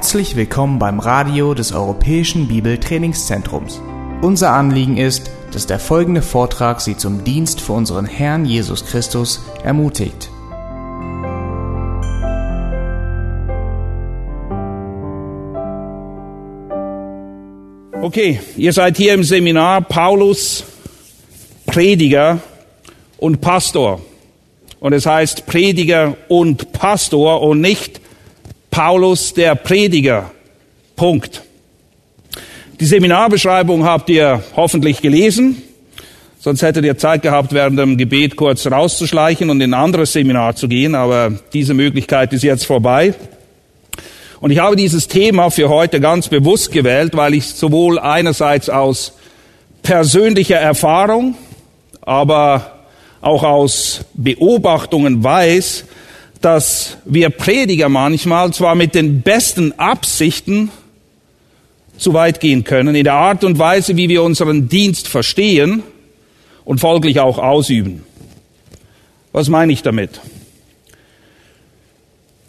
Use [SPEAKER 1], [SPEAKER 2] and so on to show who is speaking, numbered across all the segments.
[SPEAKER 1] Herzlich willkommen beim Radio des Europäischen Bibeltrainingszentrums. Unser Anliegen ist, dass der folgende Vortrag Sie zum Dienst für unseren Herrn Jesus Christus ermutigt.
[SPEAKER 2] Okay, ihr seid hier im Seminar Paulus, Prediger und Pastor. Und es heißt Prediger und Pastor und nicht Paulus der Prediger. Punkt. Die Seminarbeschreibung habt ihr hoffentlich gelesen. Sonst hättet ihr Zeit gehabt, während dem Gebet kurz rauszuschleichen und in ein anderes Seminar zu gehen. Aber diese Möglichkeit ist jetzt vorbei. Und ich habe dieses Thema für heute ganz bewusst gewählt, weil ich sowohl einerseits aus persönlicher Erfahrung, aber auch aus Beobachtungen weiß, dass wir Prediger manchmal zwar mit den besten Absichten zu weit gehen können, in der Art und Weise, wie wir unseren Dienst verstehen und folglich auch ausüben. Was meine ich damit?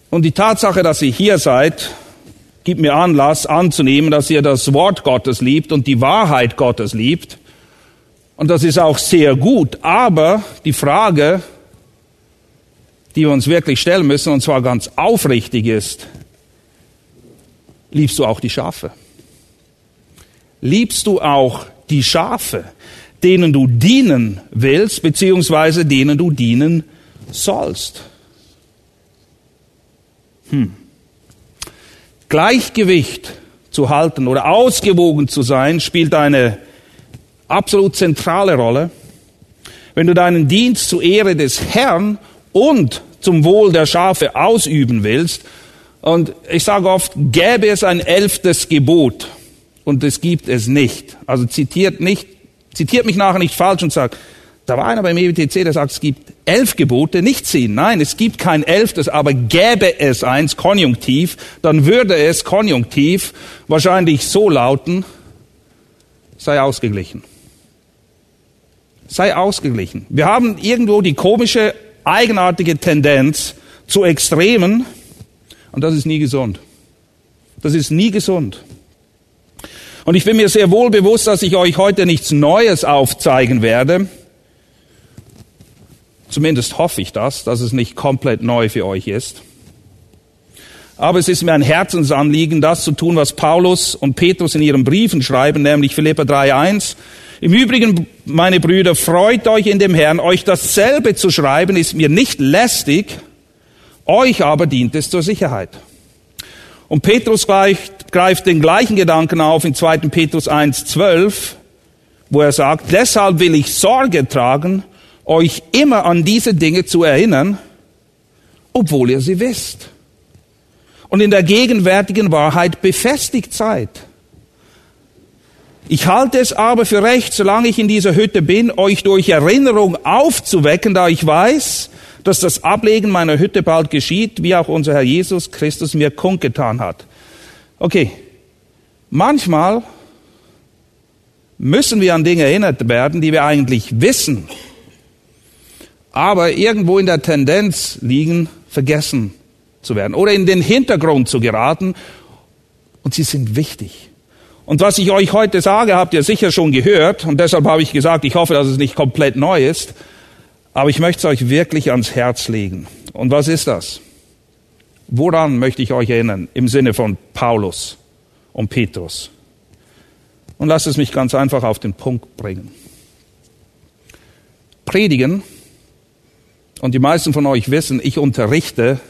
[SPEAKER 2] Und die Tatsache, dass ihr hier seid, gibt mir Anlass anzunehmen, dass ihr das Wort Gottes liebt und die Wahrheit Gottes liebt. Und das ist auch sehr gut. Aber die Frage, die wir uns wirklich stellen müssen, und zwar ganz aufrichtig ist, liebst du auch die Schafe? Liebst du auch die Schafe, denen du dienen willst, beziehungsweise denen du dienen sollst? Hm. Gleichgewicht zu halten oder ausgewogen zu sein, spielt eine absolut zentrale Rolle. Wenn du deinen Dienst zur Ehre des Herrn und zum Wohl der Schafe ausüben willst, und ich sage oft, gäbe es ein elftes Gebot, und es gibt es nicht. Also zitiert nicht, zitiert mich nachher nicht falsch und sagt, da war einer beim EWTC, der sagt, es gibt elf Gebote, nicht zehn. Nein, es gibt kein elftes, aber gäbe es eins, Konjunktiv, dann würde es Konjunktiv wahrscheinlich so lauten, sei ausgeglichen. Sei ausgeglichen. Wir haben irgendwo die komische, eigenartige Tendenz zu Extremen und das ist nie gesund. Das ist nie gesund. Und ich bin mir sehr wohl bewusst, dass ich euch heute nichts Neues aufzeigen werde, Zumindest hoffe ich das, dass es nicht komplett neu für euch ist. Aber es ist mir ein Herzensanliegen, das zu tun, was Paulus und Petrus in ihren Briefen schreiben, nämlich Philippa 3.1. Im Übrigen, meine Brüder, freut euch in dem Herrn, euch dasselbe zu schreiben, ist mir nicht lästig, euch aber dient es zur Sicherheit. Und Petrus greift, greift den gleichen Gedanken auf in 2. Petrus 1.12, wo er sagt, deshalb will ich Sorge tragen, euch immer an diese Dinge zu erinnern, obwohl ihr sie wisst. Und in der gegenwärtigen Wahrheit befestigt seid. Ich halte es aber für recht, solange ich in dieser Hütte bin, euch durch Erinnerung aufzuwecken, da ich weiß, dass das Ablegen meiner Hütte bald geschieht, wie auch unser Herr Jesus Christus mir kundgetan hat. Okay, manchmal müssen wir an Dinge erinnert werden, die wir eigentlich wissen, aber irgendwo in der Tendenz liegen, vergessen zu werden oder in den Hintergrund zu geraten. Und sie sind wichtig. Und was ich euch heute sage, habt ihr sicher schon gehört. Und deshalb habe ich gesagt, ich hoffe, dass es nicht komplett neu ist. Aber ich möchte es euch wirklich ans Herz legen. Und was ist das? Woran möchte ich euch erinnern im Sinne von Paulus und Petrus? Und lasst es mich ganz einfach auf den Punkt bringen. Predigen und die meisten von euch wissen, ich unterrichte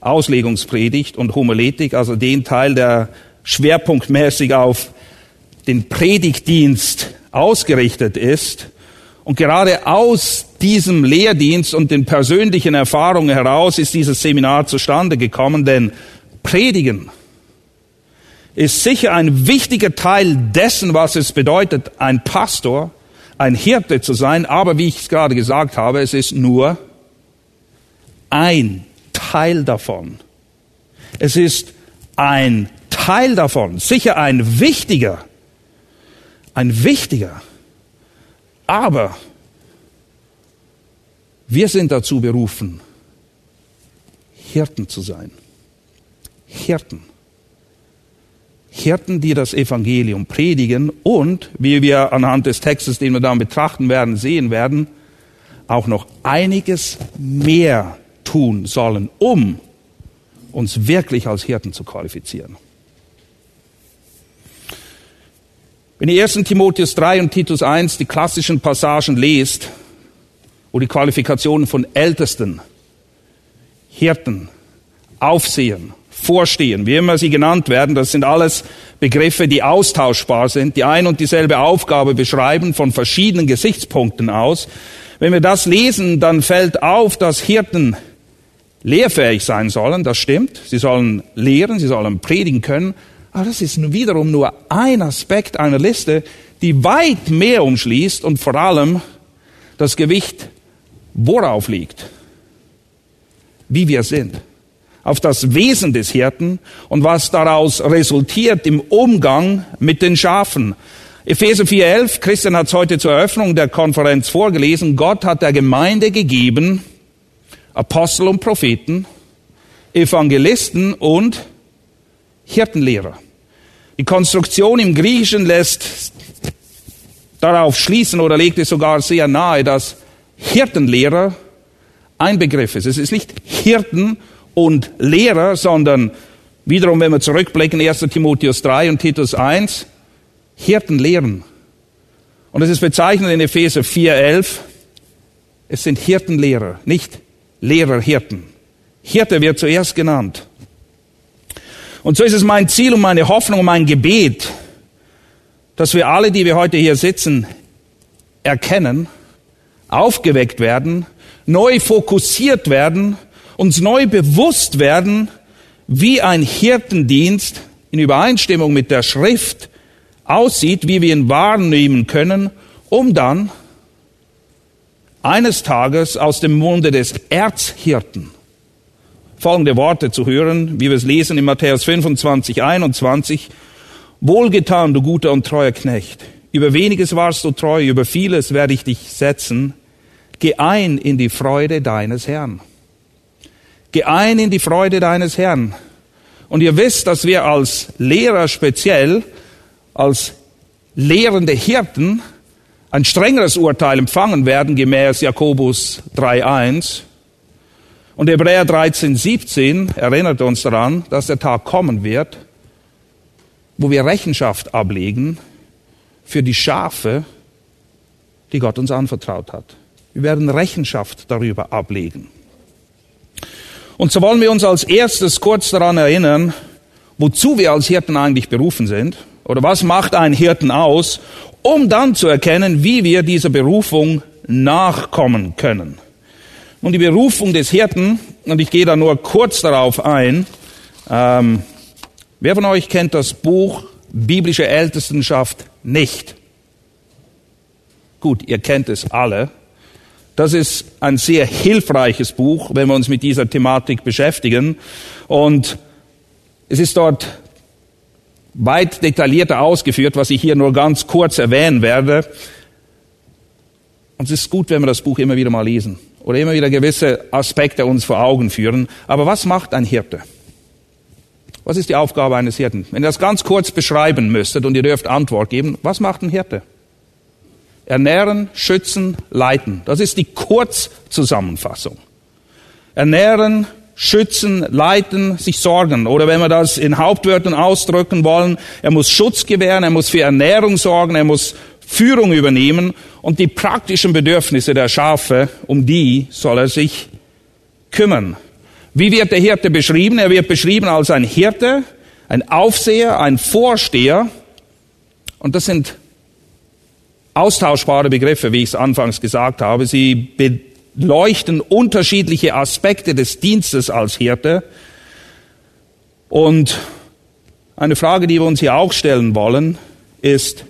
[SPEAKER 2] Auslegungspredigt und Homiletik, also den Teil, der schwerpunktmäßig auf den Predigtdienst ausgerichtet ist. Und gerade aus diesem Lehrdienst und den persönlichen Erfahrungen heraus ist dieses Seminar zustande gekommen, denn Predigen ist sicher ein wichtiger Teil dessen, was es bedeutet, ein Pastor, ein Hirte zu sein, aber wie ich es gerade gesagt habe, es ist nur ein Teil davon. Es ist ein Teil davon, sicher ein wichtiger, ein wichtiger. Aber wir sind dazu berufen, Hirten zu sein. Hirten. Hirten, die das Evangelium predigen und, wie wir anhand des Textes, den wir dann betrachten werden, sehen werden, auch noch einiges mehr tun sollen, um uns wirklich als Hirten zu qualifizieren. Wenn ihr 1. Timotheus 3 und Titus 1 die klassischen Passagen lest, wo die Qualifikationen von Ältesten, Hirten, Aufsehern, Vorstehen, wie immer sie genannt werden, das sind alles Begriffe, die austauschbar sind, die ein und dieselbe Aufgabe beschreiben von verschiedenen Gesichtspunkten aus. Wenn wir das lesen, dann fällt auf, dass Hirten lehrfähig sein sollen, das stimmt. Sie sollen lehren, sie sollen predigen können, aber das ist wiederum nur ein Aspekt einer Liste, die weit mehr umschließt und vor allem das Gewicht worauf liegt, wie wir sind, auf das Wesen des Hirten und was daraus resultiert im Umgang mit den Schafen. Epheser 4.11, Christian hat es heute zur Eröffnung der Konferenz vorgelesen, Gott hat der Gemeinde gegeben Apostel und Propheten, Evangelisten und Hirtenlehrer. Die Konstruktion im Griechischen lässt darauf schließen oder legt es sogar sehr nahe, dass Hirtenlehrer ein Begriff ist. Es ist nicht Hirten und Lehrer, sondern wiederum, wenn wir zurückblicken, 1. Timotheus 3 und Titus 1, Hirten lehren. Und es ist bezeichnet in Epheser 4,11, es sind Hirtenlehrer, nicht Lehrer, Hirten. Hirte wird zuerst genannt. Und so ist es mein Ziel und meine Hoffnung und mein Gebet, dass wir alle, die wir heute hier sitzen, erkennen, aufgeweckt werden, neu fokussiert werden, uns neu bewusst werden, wie ein Hirtendienst in Übereinstimmung mit der Schrift aussieht, wie wir ihn wahrnehmen können, um dann eines Tages aus dem Munde des Erzhirten folgende Worte zu hören, wie wir es lesen in Matthäus 25, 21. Wohlgetan, du guter und treuer Knecht. Über weniges warst du treu, über vieles werde ich dich setzen. Geh ein in die Freude deines Herrn. Geh ein in die Freude deines Herrn. Und ihr wisst, dass wir als Lehrer speziell, als lehrende Hirten, ein strengeres Urteil empfangen werden, gemäß Jakobus 3.1. Und Hebräer 13.17 erinnert uns daran, dass der Tag kommen wird, wo wir Rechenschaft ablegen für die Schafe, die Gott uns anvertraut hat. Wir werden Rechenschaft darüber ablegen. Und so wollen wir uns als erstes kurz daran erinnern, wozu wir als Hirten eigentlich berufen sind oder was macht ein Hirten aus, um dann zu erkennen, wie wir dieser Berufung nachkommen können. Und die Berufung des Hirten, und ich gehe da nur kurz darauf ein, ähm, wer von euch kennt das Buch Biblische Ältestenschaft nicht? Gut, ihr kennt es alle. Das ist ein sehr hilfreiches Buch, wenn wir uns mit dieser Thematik beschäftigen. Und es ist dort weit detaillierter ausgeführt, was ich hier nur ganz kurz erwähnen werde. Und es ist gut, wenn wir das Buch immer wieder mal lesen oder immer wieder gewisse Aspekte uns vor Augen führen. Aber was macht ein Hirte? Was ist die Aufgabe eines Hirten? Wenn ihr das ganz kurz beschreiben müsstet und ihr dürft Antwort geben, was macht ein Hirte? Ernähren, schützen, leiten. Das ist die Kurzzusammenfassung. Ernähren, schützen, leiten, sich sorgen. Oder wenn wir das in Hauptwörtern ausdrücken wollen, er muss Schutz gewähren, er muss für Ernährung sorgen, er muss Führung übernehmen und die praktischen Bedürfnisse der Schafe, um die soll er sich kümmern. Wie wird der Hirte beschrieben? Er wird beschrieben als ein Hirte, ein Aufseher, ein Vorsteher. Und das sind austauschbare Begriffe, wie ich es anfangs gesagt habe. Sie leuchten unterschiedliche Aspekte des Dienstes als Hirte. Und eine Frage, die wir uns hier auch stellen wollen, ist,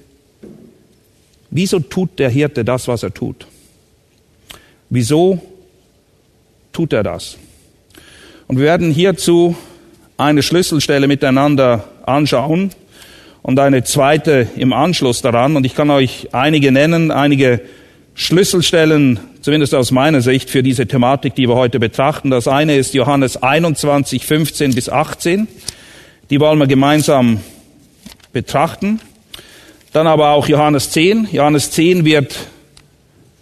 [SPEAKER 2] wieso tut der Hirte das, was er tut? Wieso tut er das? Und wir werden hierzu eine Schlüsselstelle miteinander anschauen und eine zweite im Anschluss daran. Und ich kann euch einige nennen, einige Schlüsselstellen, zumindest aus meiner Sicht, für diese Thematik, die wir heute betrachten. Das eine ist Johannes 21, 15 bis 18. Die wollen wir gemeinsam betrachten. Dann aber auch Johannes 10. Johannes 10 wird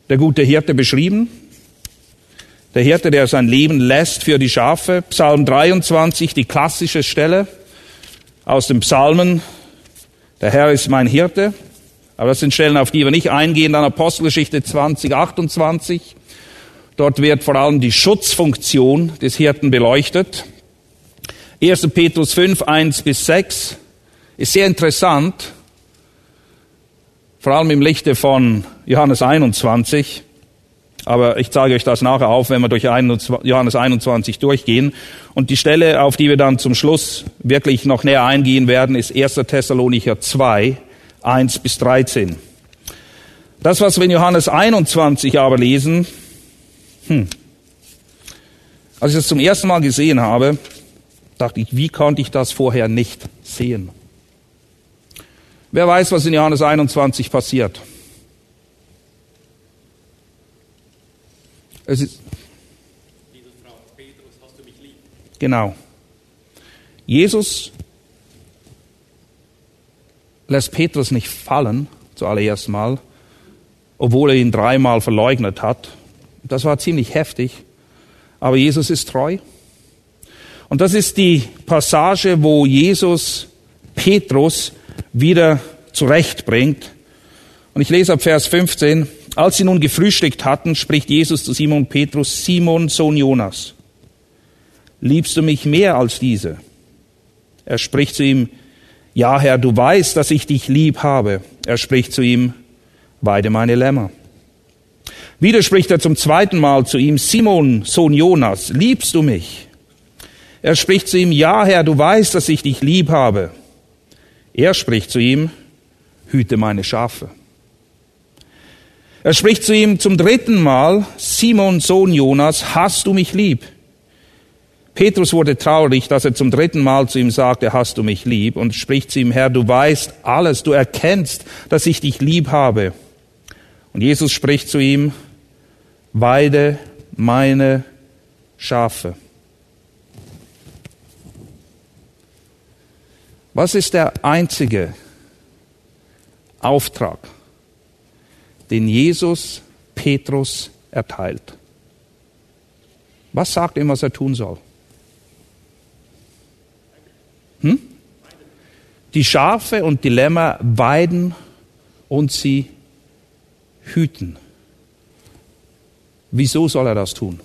[SPEAKER 2] der gute Hirte beschrieben. Der Hirte, der sein Leben lässt für die Schafe. Psalm 23, die klassische Stelle aus dem Psalmen. Der Herr ist mein Hirte. Aber das sind Stellen, auf die wir nicht eingehen. Dann Apostelgeschichte 20, 28. Dort wird vor allem die Schutzfunktion des Hirten beleuchtet. 1. Petrus 5, 1 bis 6 ist sehr interessant, vor allem im Lichte von Johannes 21. Aber ich zeige euch das nachher auf, wenn wir durch Johannes 21 durchgehen. Und die Stelle, auf die wir dann zum Schluss wirklich noch näher eingehen werden, ist 1. Thessalonicher 2, 1 bis 13. Das, was wir in Johannes 21 aber lesen, hm, als ich das zum ersten Mal gesehen habe, dachte ich, wie konnte ich das vorher nicht sehen? Wer weiß, was in Johannes 21 passiert? Es ist Genau. Jesus lässt Petrus nicht fallen, zuallererst mal, obwohl er ihn dreimal verleugnet hat. Das war ziemlich heftig. Aber Jesus ist treu. Und das ist die Passage, wo Jesus Petrus wieder zurechtbringt. Und ich lese ab Vers 15. Als sie nun gefrühstückt hatten, spricht Jesus zu Simon Petrus, Simon, Sohn Jonas, liebst du mich mehr als diese? Er spricht zu ihm, ja Herr, du weißt, dass ich dich lieb habe. Er spricht zu ihm, weide meine Lämmer. Wieder spricht er zum zweiten Mal zu ihm, Simon, Sohn Jonas, liebst du mich? Er spricht zu ihm, ja Herr, du weißt, dass ich dich lieb habe. Er spricht zu ihm, hüte meine Schafe. Er spricht zu ihm zum dritten Mal, Simon, Sohn Jonas, hast du mich lieb? Petrus wurde traurig, dass er zum dritten Mal zu ihm sagte, hast du mich lieb? Und spricht zu ihm, Herr, du weißt alles, du erkennst, dass ich dich lieb habe. Und Jesus spricht zu ihm, weide meine Schafe. Was ist der einzige Auftrag, den Jesus Petrus erteilt. Was sagt ihm, was er tun soll? Hm? Die Schafe und die Lämmer weiden und sie hüten. Wieso soll er das tun?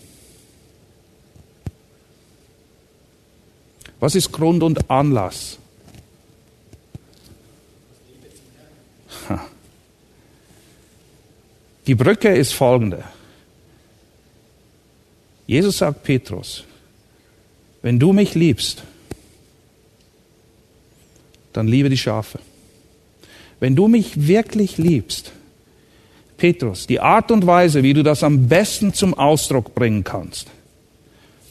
[SPEAKER 2] Was ist Grund und Anlass? Die Brücke ist folgende. Jesus sagt Petrus, wenn du mich liebst, dann liebe die Schafe. Wenn du mich wirklich liebst, Petrus, die Art und Weise, wie du das am besten zum Ausdruck bringen kannst,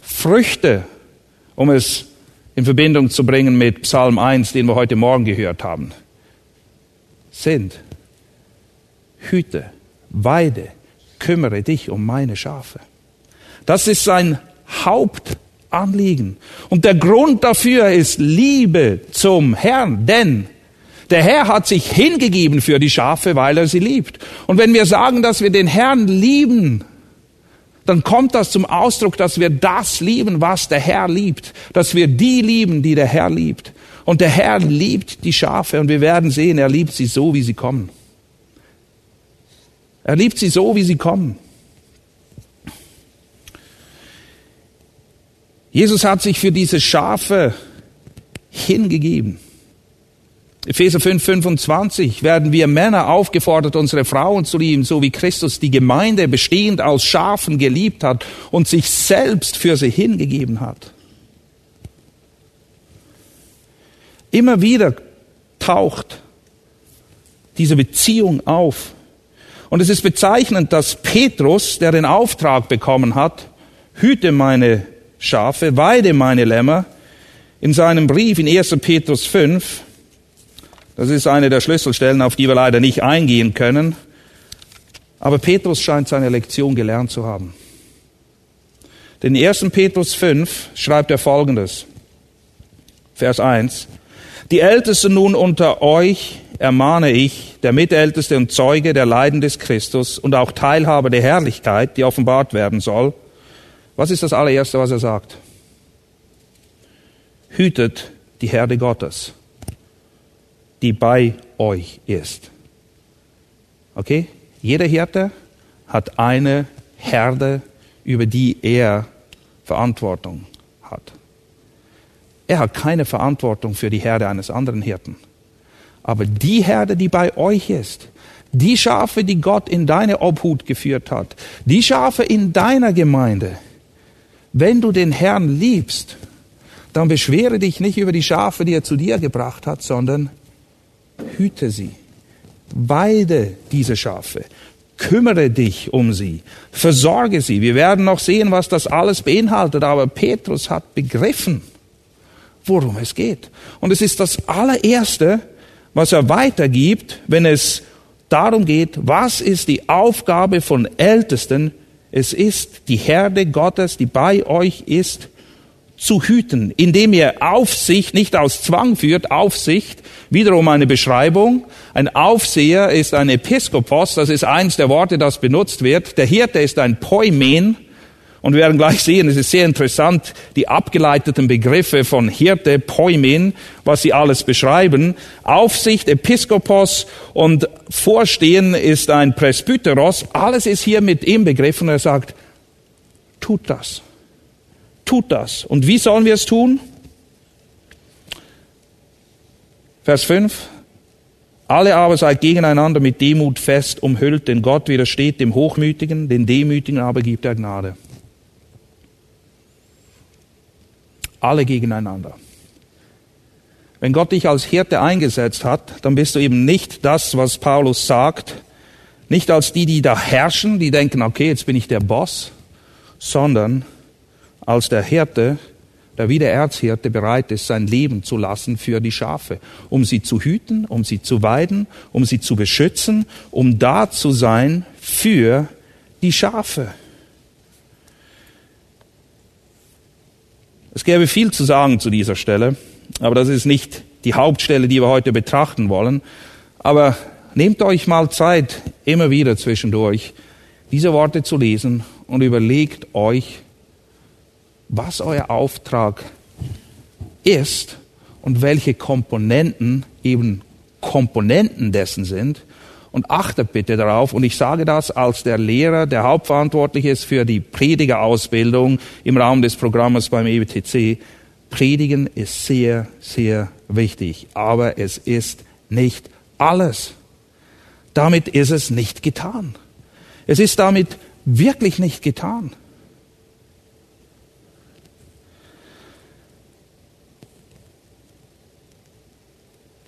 [SPEAKER 2] Früchte, um es in Verbindung zu bringen mit Psalm 1, den wir heute Morgen gehört haben, sind Hüte weide, kümmere dich um meine Schafe. Das ist sein Hauptanliegen. Und der Grund dafür ist Liebe zum Herrn, denn der Herr hat sich hingegeben für die Schafe, weil er sie liebt. Und wenn wir sagen, dass wir den Herrn lieben, dann kommt das zum Ausdruck, dass wir das lieben, was der Herr liebt, dass wir die lieben, die der Herr liebt. Und der Herr liebt die Schafe und wir werden sehen, er liebt sie so, wie sie kommen. Er liebt sie so, wie sie kommen. Jesus hat sich für diese Schafe hingegeben. Epheser 5, 25 werden wir Männer aufgefordert, unsere Frauen zu lieben, so wie Christus die Gemeinde bestehend aus Schafen geliebt hat und sich selbst für sie hingegeben hat. Immer wieder taucht diese Beziehung auf. Und es ist bezeichnend, dass Petrus, der den Auftrag bekommen hat, hüte meine Schafe, weide meine Lämmer, in seinem Brief in 1. Petrus 5, das ist eine der Schlüsselstellen, auf die wir leider nicht eingehen können, aber Petrus scheint seine Lektion gelernt zu haben. Denn in 1. Petrus 5 schreibt er folgendes, Vers 1, Die Ältesten nun unter euch ermahne ich, der Mitälteste und Zeuge der Leiden des Christus und auch Teilhaber der Herrlichkeit, die offenbart werden soll. Was ist das allererste, was er sagt? Hütet die Herde Gottes, die bei euch ist. Okay? Jeder Hirte hat eine Herde, über die er Verantwortung hat. Er hat keine Verantwortung für die Herde eines anderen Hirten. Aber die Herde, die bei euch ist, die Schafe, die Gott in deine Obhut geführt hat, die Schafe in deiner Gemeinde, wenn du den Herrn liebst, dann beschwere dich nicht über die Schafe, die er zu dir gebracht hat, sondern hüte sie, weide diese Schafe, kümmere dich um sie, versorge sie. Wir werden noch sehen, was das alles beinhaltet, aber Petrus hat begriffen, worum es geht. Und es ist das allererste, was er weitergibt, wenn es darum geht, was ist die Aufgabe von Ältesten? Es ist die Herde Gottes, die bei euch ist, zu hüten, indem ihr Aufsicht nicht aus Zwang führt, Aufsicht, wiederum eine Beschreibung. Ein Aufseher ist ein Episkopos, das ist eins der Worte, das benutzt wird. Der Hirte ist ein Poimen, und wir werden gleich sehen, es ist sehr interessant, die abgeleiteten Begriffe von Hirte, Poimen, was sie alles beschreiben. Aufsicht, Episkopos und Vorstehen ist ein Presbyteros. Alles ist hier mit ihm begriffen. Er sagt, tut das. Tut das. Und wie sollen wir es tun? Vers 5. Alle aber seid gegeneinander mit Demut fest umhüllt, denn Gott widersteht dem Hochmütigen, den Demütigen aber gibt er Gnade. Alle gegeneinander. Wenn Gott dich als Hirte eingesetzt hat, dann bist du eben nicht das, was Paulus sagt, nicht als die, die da herrschen, die denken, okay, jetzt bin ich der Boss, sondern als der Hirte, der wie der Erzhirte bereit ist, sein Leben zu lassen für die Schafe, um sie zu hüten, um sie zu weiden, um sie zu beschützen, um da zu sein für die Schafe. Es gäbe viel zu sagen zu dieser Stelle, aber das ist nicht die Hauptstelle, die wir heute betrachten wollen. Aber nehmt euch mal Zeit, immer wieder zwischendurch, diese Worte zu lesen und überlegt euch, was euer Auftrag ist und welche Komponenten eben Komponenten dessen sind und achtet bitte darauf, und ich sage das als der Lehrer, der hauptverantwortlich ist für die Predigerausbildung im Rahmen des Programmes beim EBTC. Predigen ist sehr, sehr wichtig, aber es ist nicht alles. Damit ist es nicht getan. Es ist damit wirklich nicht getan.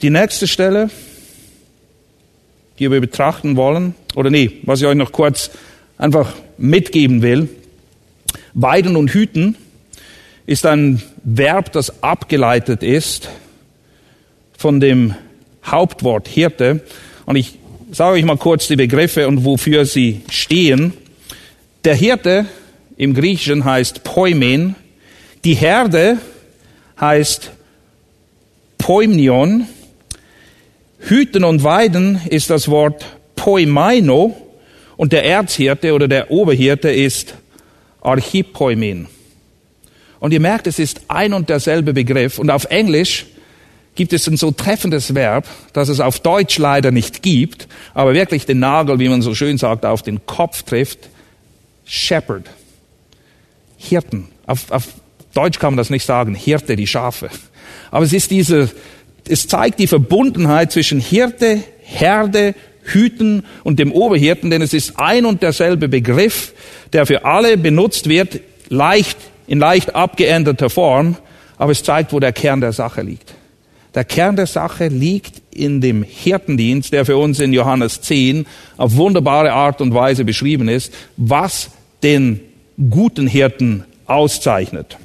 [SPEAKER 2] Die nächste Stelle, die wir betrachten wollen, oder nee, was ich euch noch kurz einfach mitgeben will. Weiden und hüten ist ein Verb, das abgeleitet ist von dem Hauptwort Hirte. Und ich sage euch mal kurz die Begriffe und wofür sie stehen. Der Hirte im Griechischen heißt Poimen. Die Herde heißt Poimnion. Hüten und Weiden ist das Wort Poimaino und der Erzhirte oder der Oberhirte ist Archipoimen. Und ihr merkt, es ist ein und derselbe Begriff. Und auf Englisch gibt es ein so treffendes Verb, das es auf Deutsch leider nicht gibt, aber wirklich den Nagel, wie man so schön sagt, auf den Kopf trifft. Shepherd. Hirten. Auf, auf Deutsch kann man das nicht sagen. Hirte, die Schafe. Aber es ist diese, es zeigt die Verbundenheit zwischen Hirte, Herde, Hüten und dem Oberhirten, denn es ist ein und derselbe Begriff, der für alle benutzt wird, leicht, in leicht abgeänderter Form, aber es zeigt, wo der Kern der Sache liegt. Der Kern der Sache liegt in dem Hirtendienst, der für uns in Johannes 10 auf wunderbare Art und Weise beschrieben ist, was den guten Hirten auszeichnet.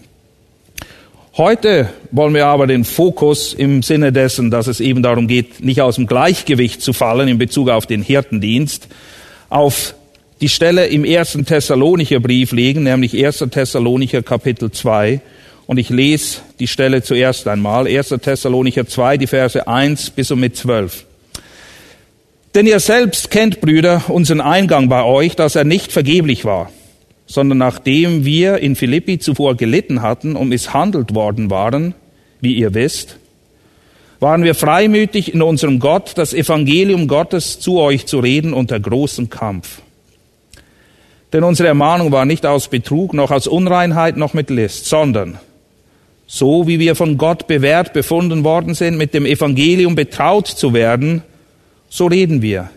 [SPEAKER 2] Heute wollen wir aber den Fokus im Sinne dessen, dass es eben darum geht, nicht aus dem Gleichgewicht zu fallen in Bezug auf den Hirtendienst, auf die Stelle im ersten Thessalonicher Brief legen, nämlich 1. Thessalonicher Kapitel 2. Und ich lese die Stelle zuerst einmal. 1. Thessalonicher 2, die Verse 1 bis und mit 12. Denn ihr selbst kennt, Brüder, unseren Eingang bei euch, dass er nicht vergeblich war, sondern nachdem wir in Philippi zuvor gelitten hatten und misshandelt worden waren, wie ihr wisst, waren wir freimütig in unserem Gott, das Evangelium Gottes zu euch zu reden unter großem Kampf. Denn unsere Ermahnung war nicht aus Betrug, noch aus Unreinheit, noch mit List, sondern so wie wir von Gott bewährt befunden worden sind, mit dem Evangelium betraut zu werden, so reden wir.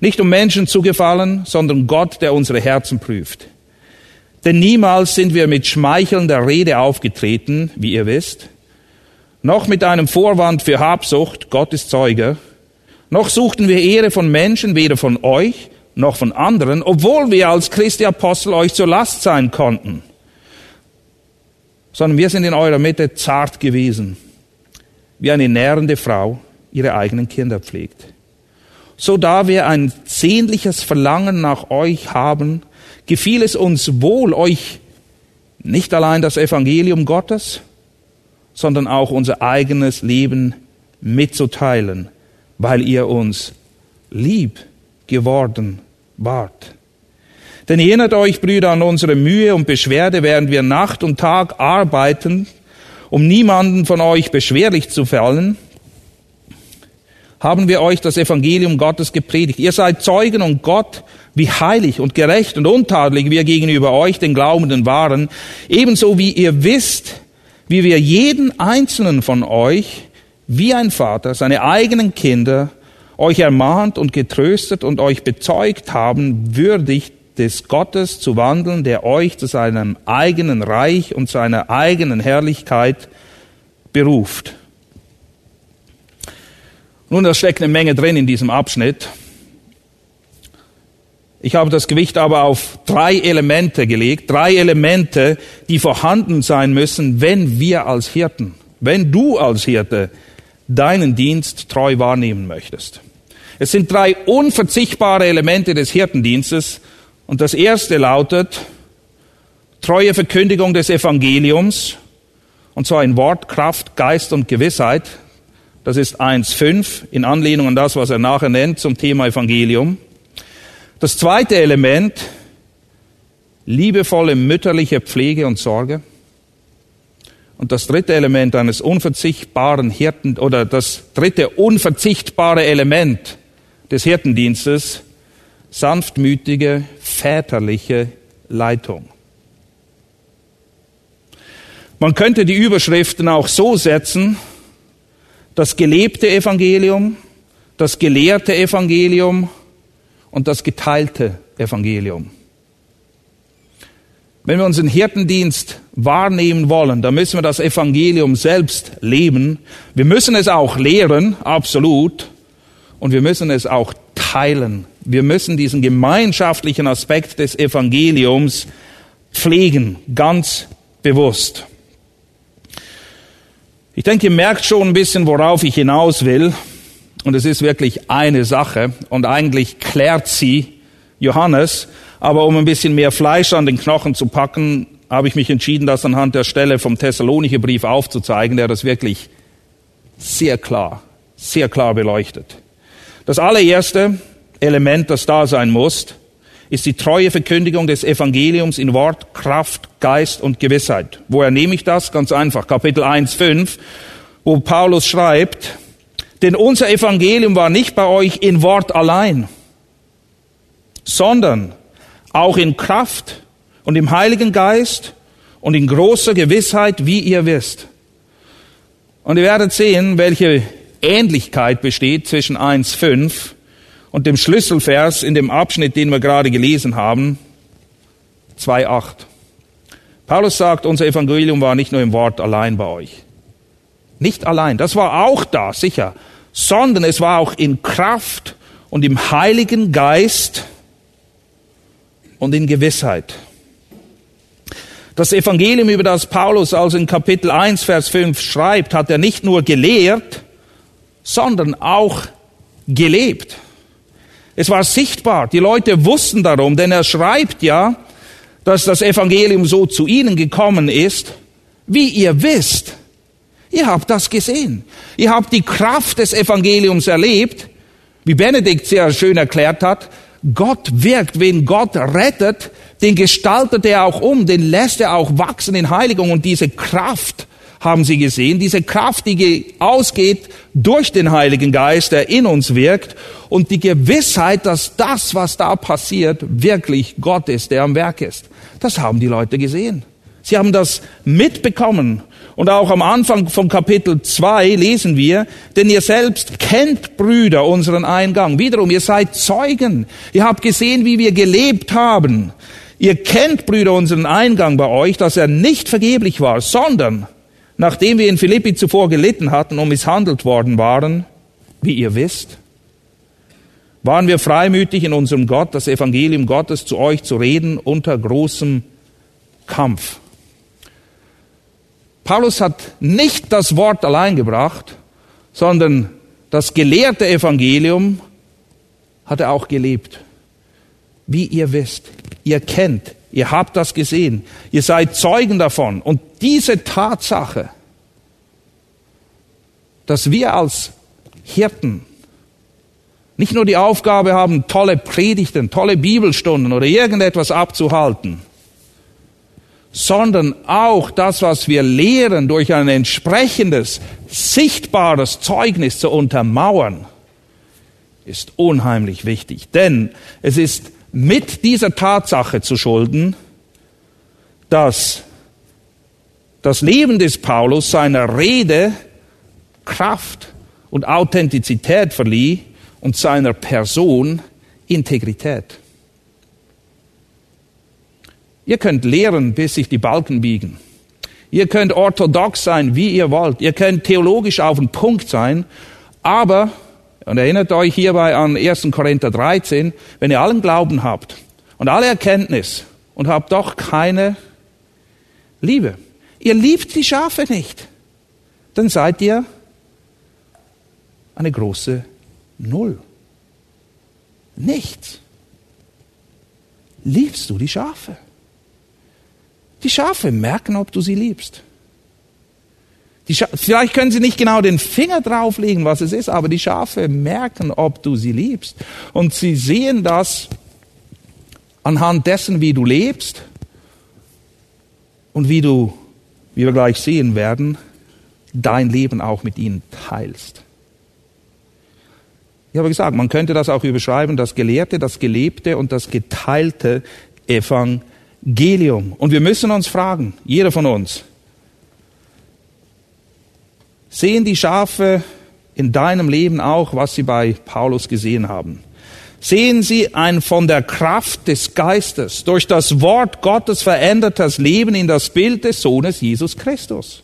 [SPEAKER 2] Nicht um Menschen zu gefallen, sondern Gott, der unsere Herzen prüft. Denn niemals sind wir mit schmeichelnder Rede aufgetreten, wie ihr wisst, noch mit einem Vorwand für Habsucht, Gott ist Zeuge, noch suchten wir Ehre von Menschen, weder von euch noch von anderen, obwohl wir als Christi Apostel euch zur Last sein konnten sondern wir sind in eurer Mitte zart gewesen, wie eine nährende Frau ihre eigenen Kinder pflegt. So da wir ein sehnliches Verlangen nach euch haben, gefiel es uns wohl, euch nicht allein das Evangelium Gottes, sondern auch unser eigenes Leben mitzuteilen, weil ihr uns lieb geworden wart. Denn erinnert euch, Brüder, an unsere Mühe und Beschwerde, während wir Nacht und Tag arbeiten, um niemanden von euch beschwerlich zu fallen, haben wir euch das Evangelium Gottes gepredigt. Ihr seid Zeugen und Gott, wie heilig und gerecht und untadelig wir gegenüber euch, den Glaubenden, waren, ebenso wie ihr wisst, wie wir jeden einzelnen von euch, wie ein Vater, seine eigenen Kinder, euch ermahnt und getröstet und euch bezeugt haben, würdig des Gottes zu wandeln, der euch zu seinem eigenen Reich und seiner eigenen Herrlichkeit beruft. Nun, da steckt eine Menge drin in diesem Abschnitt. Ich habe das Gewicht aber auf drei Elemente gelegt, drei Elemente, die vorhanden sein müssen, wenn wir als Hirten, wenn du als Hirte deinen Dienst treu wahrnehmen möchtest. Es sind drei unverzichtbare Elemente des Hirtendienstes und das erste lautet treue Verkündigung des Evangeliums, und zwar in Wort, Kraft, Geist und Gewissheit. Das ist 1.5 in Anlehnung an das, was er nachher nennt zum Thema Evangelium. Das zweite Element, liebevolle mütterliche Pflege und Sorge. Und das dritte Element eines unverzichtbaren Hirten oder das dritte unverzichtbare Element des Hirtendienstes sanftmütige, väterliche Leitung. Man könnte die Überschriften auch so setzen, das gelebte Evangelium, das gelehrte Evangelium und das geteilte Evangelium. Wenn wir unseren Hirtendienst wahrnehmen wollen, dann müssen wir das Evangelium selbst leben. Wir müssen es auch lehren, absolut. Und wir müssen es auch teilen. Wir müssen diesen gemeinschaftlichen Aspekt des Evangeliums pflegen, ganz bewusst. Ich denke, ihr merkt schon ein bisschen, worauf ich hinaus will. Und es ist wirklich eine Sache. Und eigentlich klärt sie Johannes. Aber um ein bisschen mehr Fleisch an den Knochen zu packen, habe ich mich entschieden, das anhand der Stelle vom Thessalonicher Brief aufzuzeigen, der das wirklich sehr klar, sehr klar beleuchtet. Das allererste Element, das da sein muss, ist die treue Verkündigung des Evangeliums in Wort, Kraft, Geist und Gewissheit. Woher nehme ich das? Ganz einfach. Kapitel 1, 5, wo Paulus schreibt, denn unser Evangelium war nicht bei euch in Wort allein, sondern auch in Kraft und im Heiligen Geist und in großer Gewissheit, wie ihr wisst. Und ihr werdet sehen, welche Ähnlichkeit besteht zwischen 1.5 und dem Schlüsselvers in dem Abschnitt, den wir gerade gelesen haben, 2.8. Paulus sagt, unser Evangelium war nicht nur im Wort allein bei euch. Nicht allein, das war auch da, sicher, sondern es war auch in Kraft und im Heiligen Geist und in Gewissheit. Das Evangelium, über das Paulus also in Kapitel 1, Vers 5 schreibt, hat er nicht nur gelehrt, sondern auch gelebt. Es war sichtbar, die Leute wussten darum, denn er schreibt ja, dass das Evangelium so zu ihnen gekommen ist, wie ihr wisst. Ihr habt das gesehen. Ihr habt die Kraft des Evangeliums erlebt. Wie Benedikt sehr schön erklärt hat, Gott wirkt, wen Gott rettet, den gestaltet er auch um, den lässt er auch wachsen in Heiligung und diese Kraft haben sie gesehen, diese Kraft, die ausgeht durch den Heiligen Geist, der in uns wirkt und die Gewissheit, dass das, was da passiert, wirklich Gott ist, der am Werk ist. Das haben die Leute gesehen. Sie haben das mitbekommen. Und auch am Anfang von Kapitel 2 lesen wir, denn ihr selbst kennt, Brüder, unseren Eingang. Wiederum, ihr seid Zeugen. Ihr habt gesehen, wie wir gelebt haben. Ihr kennt, Brüder, unseren Eingang bei euch, dass er nicht vergeblich war, sondern nachdem wir in Philippi zuvor gelitten hatten und misshandelt worden waren, wie ihr wisst, waren wir freimütig in unserem Gott, das Evangelium Gottes zu euch zu reden unter großem Kampf. Paulus hat nicht das Wort allein gebracht, sondern das gelehrte Evangelium hat er auch gelebt. Wie ihr wisst, ihr kennt, ihr habt das gesehen, ihr seid Zeugen davon. Und diese Tatsache, dass wir als Hirten nicht nur die Aufgabe haben, tolle Predigten, tolle Bibelstunden oder irgendetwas abzuhalten, sondern auch das, was wir lehren, durch ein entsprechendes, sichtbares Zeugnis zu untermauern, ist unheimlich wichtig. Denn es ist mit dieser Tatsache zu schulden, dass das Leben des Paulus seiner Rede Kraft und Authentizität verlieh und seiner Person Integrität. Ihr könnt lehren, bis sich die Balken biegen. Ihr könnt orthodox sein, wie ihr wollt. Ihr könnt theologisch auf den Punkt sein. Aber, und erinnert euch hierbei an 1. Korinther 13, wenn ihr allen Glauben habt und alle Erkenntnis und habt doch keine Liebe. Ihr liebt die Schafe nicht. Dann seid ihr eine große Null. Nichts. Liebst du die Schafe? Die Schafe merken, ob du sie liebst. Vielleicht können sie nicht genau den Finger drauflegen, was es ist, aber die Schafe merken, ob du sie liebst. Und sie sehen das anhand dessen, wie du lebst und wie du, wie wir gleich sehen werden, dein Leben auch mit ihnen teilst. Ich habe gesagt, man könnte das auch überschreiben, das Gelehrte, das Gelebte und das geteilte Evangelium. Und wir müssen uns fragen, jeder von uns, sehen die Schafe in deinem Leben auch, was sie bei Paulus gesehen haben? Sehen sie ein von der Kraft des Geistes durch das Wort Gottes verändertes Leben in das Bild des Sohnes Jesus Christus?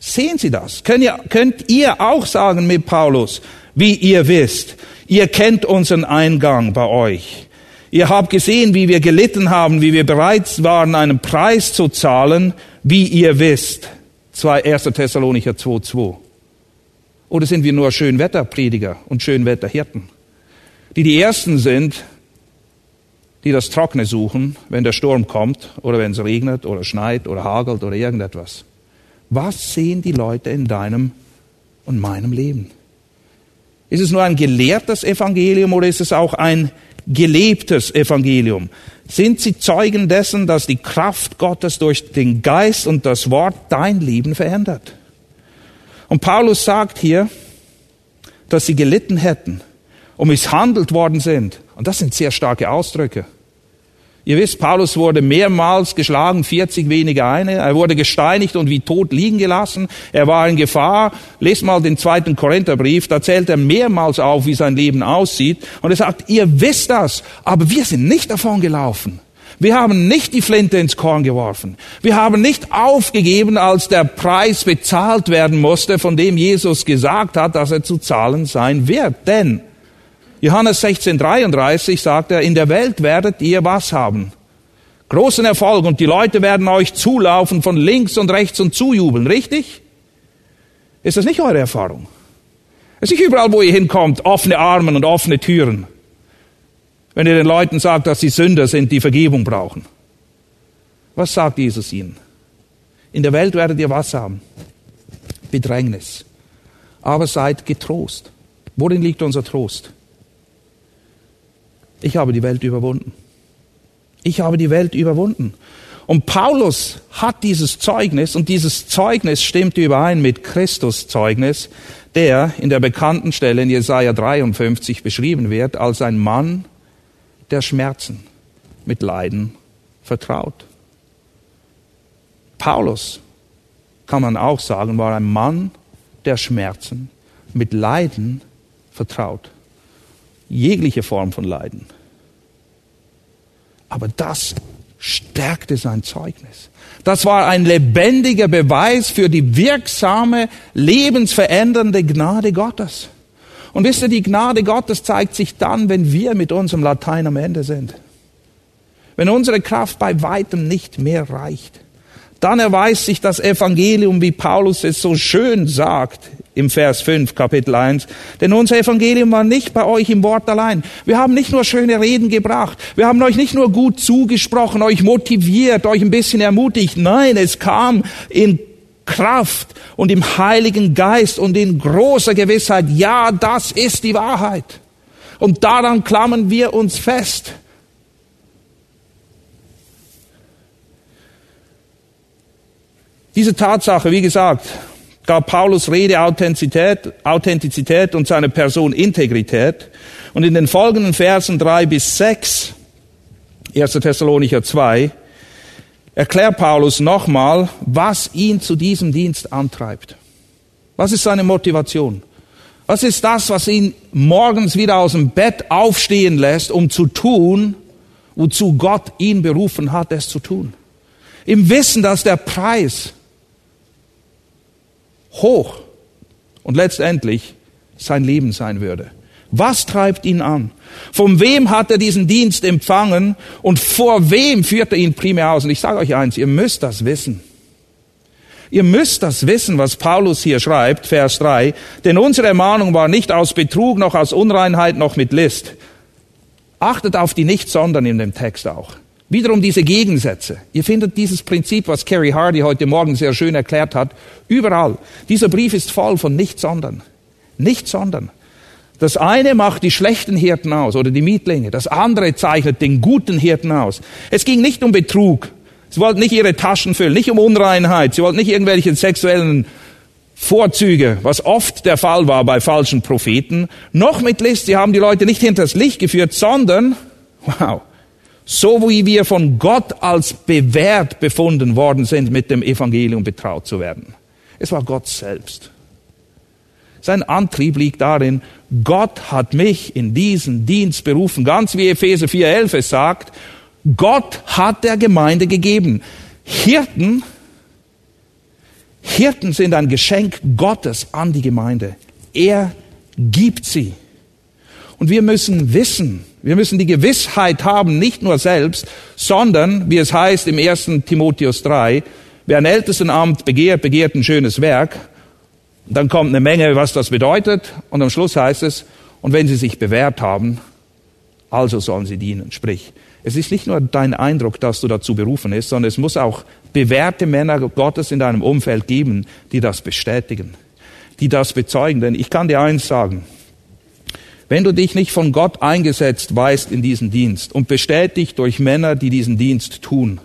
[SPEAKER 2] Sehen Sie das? Könnt ihr, könnt ihr auch sagen mit Paulus, wie ihr wisst, ihr kennt unseren Eingang bei euch. Ihr habt gesehen, wie wir gelitten haben, wie wir bereit waren, einen Preis zu zahlen, wie ihr wisst. 2, 1. Thessalonicher 2,2. Oder sind wir nur Schönwetterprediger und Schönwetterhirten? Die die Ersten sind, die das Trockene suchen, wenn der Sturm kommt oder wenn es regnet oder schneit oder hagelt oder irgendetwas. Was sehen die Leute in deinem und meinem Leben? Ist es nur ein gelehrtes Evangelium oder ist es auch ein gelebtes Evangelium? Sind sie Zeugen dessen, dass die Kraft Gottes durch den Geist und das Wort dein Leben verändert? Und Paulus sagt hier, dass sie gelitten hätten und misshandelt worden sind. Und das sind sehr starke Ausdrücke. Ihr wisst, Paulus wurde mehrmals geschlagen, 40 weniger eine. Er wurde gesteinigt und wie tot liegen gelassen. Er war in Gefahr. Lest mal den zweiten Korintherbrief. Da zählt er mehrmals auf, wie sein Leben aussieht. Und er sagt, ihr wisst das, aber wir sind nicht davon gelaufen. Wir haben nicht die Flinte ins Korn geworfen. Wir haben nicht aufgegeben, als der Preis bezahlt werden musste, von dem Jesus gesagt hat, dass er zu zahlen sein wird. Denn Johannes 16, 33 sagt er, in der Welt werdet ihr was haben? Großen Erfolg und die Leute werden euch zulaufen von links und rechts und zujubeln, richtig? Ist das nicht eure Erfahrung? Es ist nicht überall, wo ihr hinkommt, offene Armen und offene Türen. Wenn ihr den Leuten sagt, dass sie Sünder sind, die Vergebung brauchen. Was sagt Jesus ihnen? In der Welt werdet ihr was haben? Bedrängnis. Aber seid getrost. Worin liegt unser Trost? Ich habe die Welt überwunden. Ich habe die Welt überwunden. Und Paulus hat dieses Zeugnis und dieses Zeugnis stimmt überein mit Christus Zeugnis, der in der bekannten Stelle in Jesaja 53 beschrieben wird als ein Mann der Schmerzen mit Leiden vertraut. Paulus, kann man auch sagen, war ein Mann der Schmerzen mit Leiden vertraut. Jegliche Form von Leiden. Aber das stärkte sein Zeugnis. Das war ein lebendiger Beweis für die wirksame, lebensverändernde Gnade Gottes. Und wisst ihr, die Gnade Gottes zeigt sich dann, wenn wir mit unserem Latein am Ende sind. Wenn unsere Kraft bei weitem nicht mehr reicht. Dann erweist sich das Evangelium, wie Paulus es so schön sagt im Vers 5, Kapitel 1. Denn unser Evangelium war nicht bei euch im Wort allein. Wir haben nicht nur schöne Reden gebracht. Wir haben euch nicht nur gut zugesprochen, euch motiviert, euch ein bisschen ermutigt. Nein, es kam in Kraft und im Heiligen Geist und in großer Gewissheit. Ja, das ist die Wahrheit. Und daran klammern wir uns fest. Diese Tatsache, wie gesagt, gab Paulus Rede Authentizität, Authentizität und seiner Person Integrität. Und in den folgenden Versen drei bis sechs, 1. Thessalonicher 2, erklärt Paulus nochmal, was ihn zu diesem Dienst antreibt. Was ist seine Motivation? Was ist das, was ihn morgens wieder aus dem Bett aufstehen lässt, um zu tun, wozu Gott ihn berufen hat, es zu tun? Im Wissen, dass der Preis hoch und letztendlich sein Leben sein würde. Was treibt ihn an? Von wem hat er diesen Dienst empfangen und vor wem führt er ihn primär aus? Und ich sage euch eins, ihr müsst das wissen. Ihr müsst das wissen, was Paulus hier schreibt, Vers 3, denn unsere Ermahnung war nicht aus Betrug, noch aus Unreinheit, noch mit List. Achtet auf die Nicht-Sondern in dem Text auch. Wiederum diese Gegensätze. Ihr findet dieses Prinzip, was Kerry Hardy heute Morgen sehr schön erklärt hat, überall. Dieser Brief ist voll von nicht sondern. Nicht sondern. Das eine macht die schlechten Hirten aus oder die Mietlinge. Das andere zeichnet den guten Hirten aus. Es ging nicht um Betrug. Sie wollten nicht ihre Taschen füllen, nicht um Unreinheit. Sie wollten nicht irgendwelche sexuellen Vorzüge, was oft der Fall war bei falschen Propheten. Noch mit List. Sie haben die Leute nicht hinters Licht geführt, sondern, wow, so wie wir von Gott als bewährt befunden worden sind, mit dem Evangelium betraut zu werden. Es war Gott selbst. Sein Antrieb liegt darin, Gott hat mich in diesen Dienst berufen, ganz wie Epheser 4.11 es sagt, Gott hat der Gemeinde gegeben. Hirten, Hirten sind ein Geschenk Gottes an die Gemeinde. Er gibt sie. Und wir müssen wissen, wir müssen die Gewissheit haben, nicht nur selbst, sondern, wie es heißt im 1. Timotheus 3, wer ein Ältestenamt begehrt, begehrt ein schönes Werk. Dann kommt eine Menge, was das bedeutet. Und am Schluss heißt es, und wenn sie sich bewährt haben, also sollen sie dienen. Sprich, es ist nicht nur dein Eindruck, dass du dazu berufen bist, sondern es muss auch bewährte Männer Gottes in deinem Umfeld geben, die das bestätigen, die das bezeugen. Denn ich kann dir eins sagen, wenn du dich nicht von Gott eingesetzt weißt in diesen Dienst und bestätigt durch Männer, die diesen Dienst tun,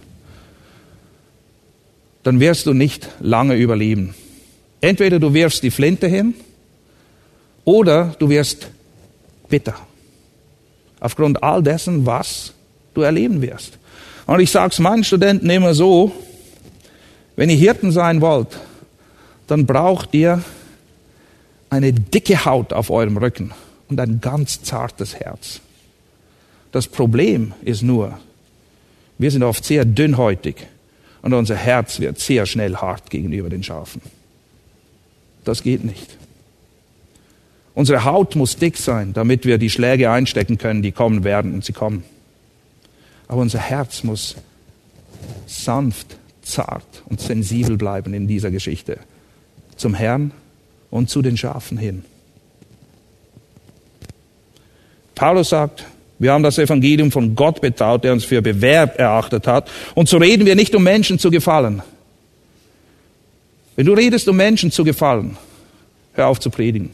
[SPEAKER 2] dann wirst du nicht lange überleben. Entweder du wirfst die Flinte hin oder du wirst bitter. Aufgrund all dessen, was du erleben wirst. Und ich sage es meinen Studenten immer so, wenn ihr Hirten sein wollt, dann braucht ihr eine dicke Haut auf eurem Rücken und ein ganz zartes Herz. Das Problem ist nur, wir sind oft sehr dünnhäutig und unser Herz wird sehr schnell hart gegenüber den Schafen. Das geht nicht. Unsere Haut muss dick sein, damit wir die Schläge einstecken können, die kommen werden und sie kommen. Aber unser Herz muss sanft, zart und sensibel bleiben in dieser Geschichte. Zum Herrn und zu den Schafen hin. Paulus sagt, wir haben das Evangelium von Gott betraut, der uns für bewährt erachtet hat. Und so reden wir nicht, um Menschen zu gefallen. Wenn du redest, um Menschen zu gefallen, hör auf zu predigen.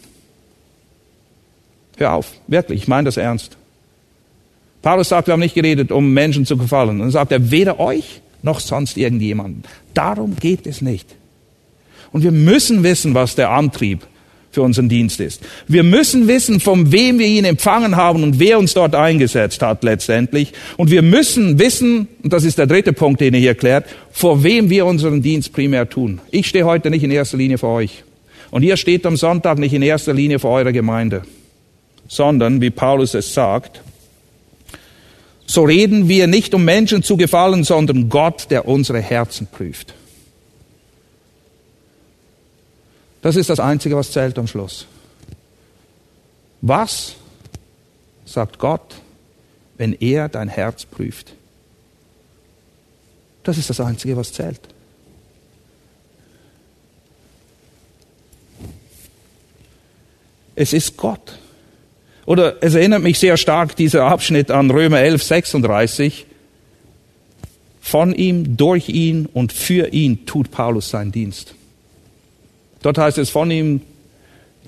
[SPEAKER 2] Hör auf, wirklich, ich meine das ernst. Paulus sagt, wir haben nicht geredet, um Menschen zu gefallen. Dann sagt er, weder euch noch sonst irgendjemanden. Darum geht es nicht. Und wir müssen wissen, was der Antrieb für unseren Dienst ist. Wir müssen wissen, von wem wir ihn empfangen haben und wer uns dort eingesetzt hat letztendlich. Und wir müssen wissen, und das ist der dritte Punkt, den er hier erklärt, vor wem wir unseren Dienst primär tun. Ich stehe heute nicht in erster Linie für euch. Und ihr steht am Sonntag nicht in erster Linie für eure Gemeinde, sondern, wie Paulus es sagt, so reden wir nicht, um Menschen zu gefallen, sondern Gott, der unsere Herzen prüft. Das ist das Einzige, was zählt am Schluss. Was sagt Gott, wenn er dein Herz prüft? Das ist das Einzige, was zählt. Es ist Gott. Oder es erinnert mich sehr stark, dieser Abschnitt an Römer 11, 36. Von ihm, durch ihn und für ihn tut Paulus seinen Dienst. Dort heißt es von ihm,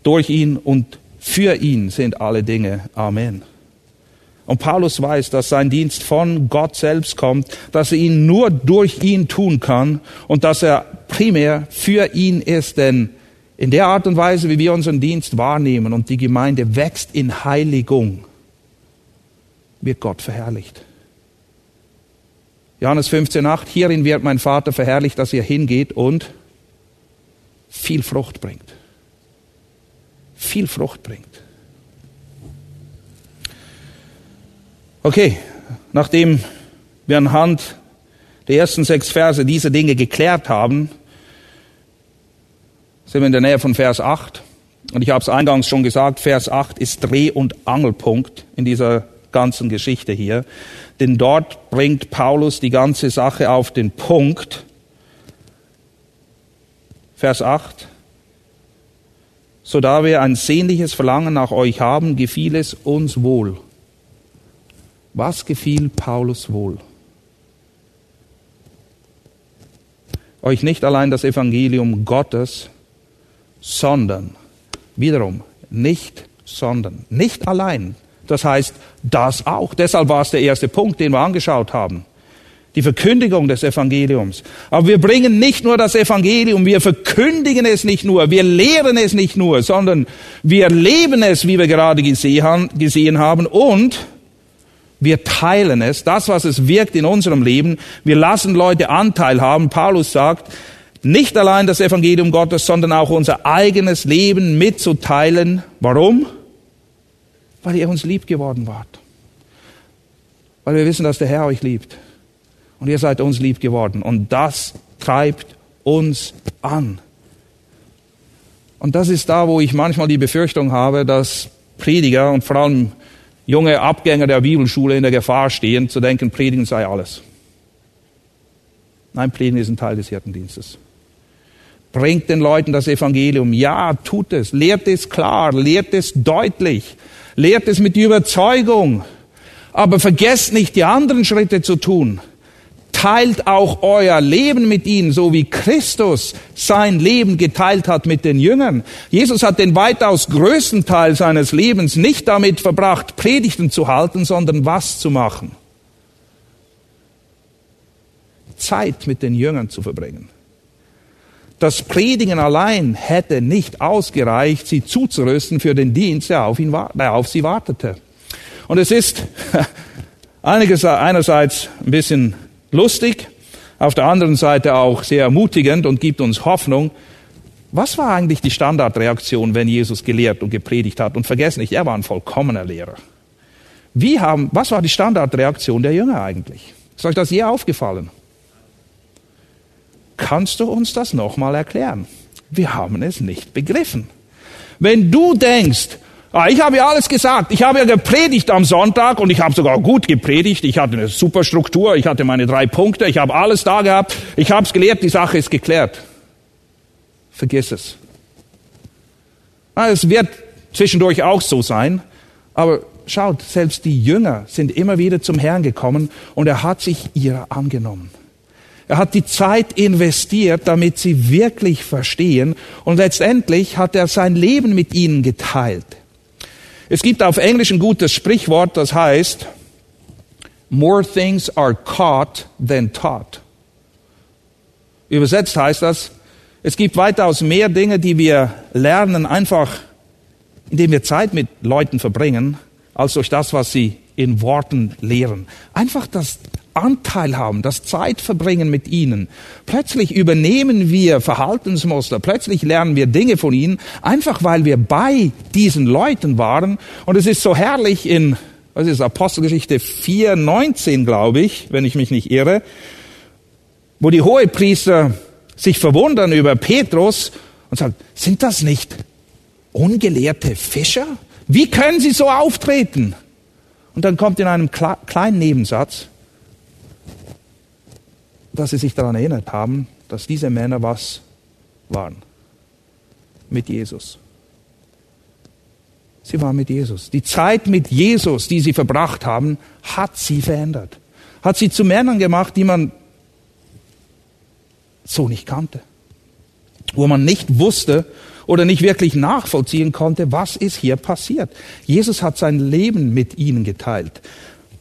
[SPEAKER 2] durch ihn und für ihn sind alle Dinge. Amen. Und Paulus weiß, dass sein Dienst von Gott selbst kommt, dass er ihn nur durch ihn tun kann und dass er primär für ihn ist, denn in der Art und Weise, wie wir unseren Dienst wahrnehmen und die Gemeinde wächst in Heiligung, wird Gott verherrlicht. Johannes 15,8, hierin wird mein Vater verherrlicht, dass ihr hingeht und viel Frucht bringt. Viel Frucht bringt. Okay, nachdem wir anhand der ersten sechs Verse diese Dinge geklärt haben, sind wir in der Nähe von Vers 8. Und ich habe es eingangs schon gesagt, Vers 8 ist Dreh- und Angelpunkt in dieser ganzen Geschichte hier. Denn dort bringt Paulus die ganze Sache auf den Punkt, Vers 8. So da wir ein sehnliches Verlangen nach euch haben, gefiel es uns wohl. Was gefiel Paulus wohl? Euch nicht allein das Evangelium Gottes, sondern, wiederum, nicht, sondern, nicht allein. Das heißt, das auch. Deshalb war es der erste Punkt, den wir angeschaut haben die Verkündigung des Evangeliums. Aber wir bringen nicht nur das Evangelium, wir verkündigen es nicht nur, wir lehren es nicht nur, sondern wir leben es, wie wir gerade gesehen haben, und wir teilen es, das, was es wirkt in unserem Leben. Wir lassen Leute Anteil haben. Paulus sagt, nicht allein das Evangelium Gottes, sondern auch unser eigenes Leben mitzuteilen. Warum? Weil ihr uns lieb geworden wart. Weil wir wissen, dass der Herr euch liebt. Und ihr seid uns lieb geworden. Und das treibt uns an. Und das ist da, wo ich manchmal die Befürchtung habe, dass Prediger und vor allem junge Abgänger der Bibelschule in der Gefahr stehen, zu denken, Predigen sei alles. Nein, Predigen ist ein Teil des Hirtendienstes. Bringt den Leuten das Evangelium. Ja, tut es. Lehrt es klar. Lehrt es deutlich. Lehrt es mit Überzeugung. Aber vergesst nicht, die anderen Schritte zu tun teilt auch euer Leben mit ihnen, so wie Christus sein Leben geteilt hat mit den Jüngern. Jesus hat den weitaus größten Teil seines Lebens nicht damit verbracht, Predigten zu halten, sondern was zu machen? Zeit mit den Jüngern zu verbringen. Das Predigen allein hätte nicht ausgereicht, sie zuzurüsten für den Dienst, der auf, ihn, der auf sie wartete. Und es ist einerseits ein bisschen lustig, auf der anderen Seite auch sehr ermutigend und gibt uns Hoffnung. Was war eigentlich die Standardreaktion, wenn Jesus gelehrt und gepredigt hat? Und vergessen nicht, er war ein vollkommener Lehrer. Wie haben, was war die Standardreaktion der Jünger eigentlich? Ist euch das je aufgefallen? Kannst du uns das nochmal erklären? Wir haben es nicht begriffen. Wenn du denkst, Ah, ich habe ja alles gesagt. Ich habe ja gepredigt am Sonntag und ich habe sogar gut gepredigt. Ich hatte eine super Struktur, ich hatte meine drei Punkte, ich habe alles da gehabt. Ich habe es gelehrt, die Sache ist geklärt. Vergiss es. Ah, es wird zwischendurch auch so sein, aber schaut, selbst die Jünger sind immer wieder zum Herrn gekommen und er hat sich ihrer angenommen. Er hat die Zeit investiert, damit sie wirklich verstehen. Und letztendlich hat er sein Leben mit ihnen geteilt. Es gibt auf Englisch ein gutes Sprichwort, das heißt, more things are caught than taught. Übersetzt heißt das, es gibt weitaus mehr Dinge, die wir lernen, einfach indem wir Zeit mit Leuten verbringen, als durch das, was sie in Worten lehren. Einfach das Anteil haben, das Zeit verbringen mit ihnen. Plötzlich übernehmen wir Verhaltensmuster, plötzlich lernen wir Dinge von ihnen, einfach weil wir bei diesen Leuten waren. Und es ist so herrlich in, was ist Apostelgeschichte 4, 19, glaube ich, wenn ich mich nicht irre, wo die Hohepriester sich verwundern über Petrus und sagen, sind das nicht ungelehrte Fischer? Wie können sie so auftreten? Und dann kommt in einem kleinen Nebensatz, dass sie sich daran erinnert haben, dass diese Männer was waren. Mit Jesus. Sie waren mit Jesus. Die Zeit mit Jesus, die sie verbracht haben, hat sie verändert. Hat sie zu Männern gemacht, die man so nicht kannte. Wo man nicht wusste oder nicht wirklich nachvollziehen konnte, was ist hier passiert. Jesus hat sein Leben mit ihnen geteilt.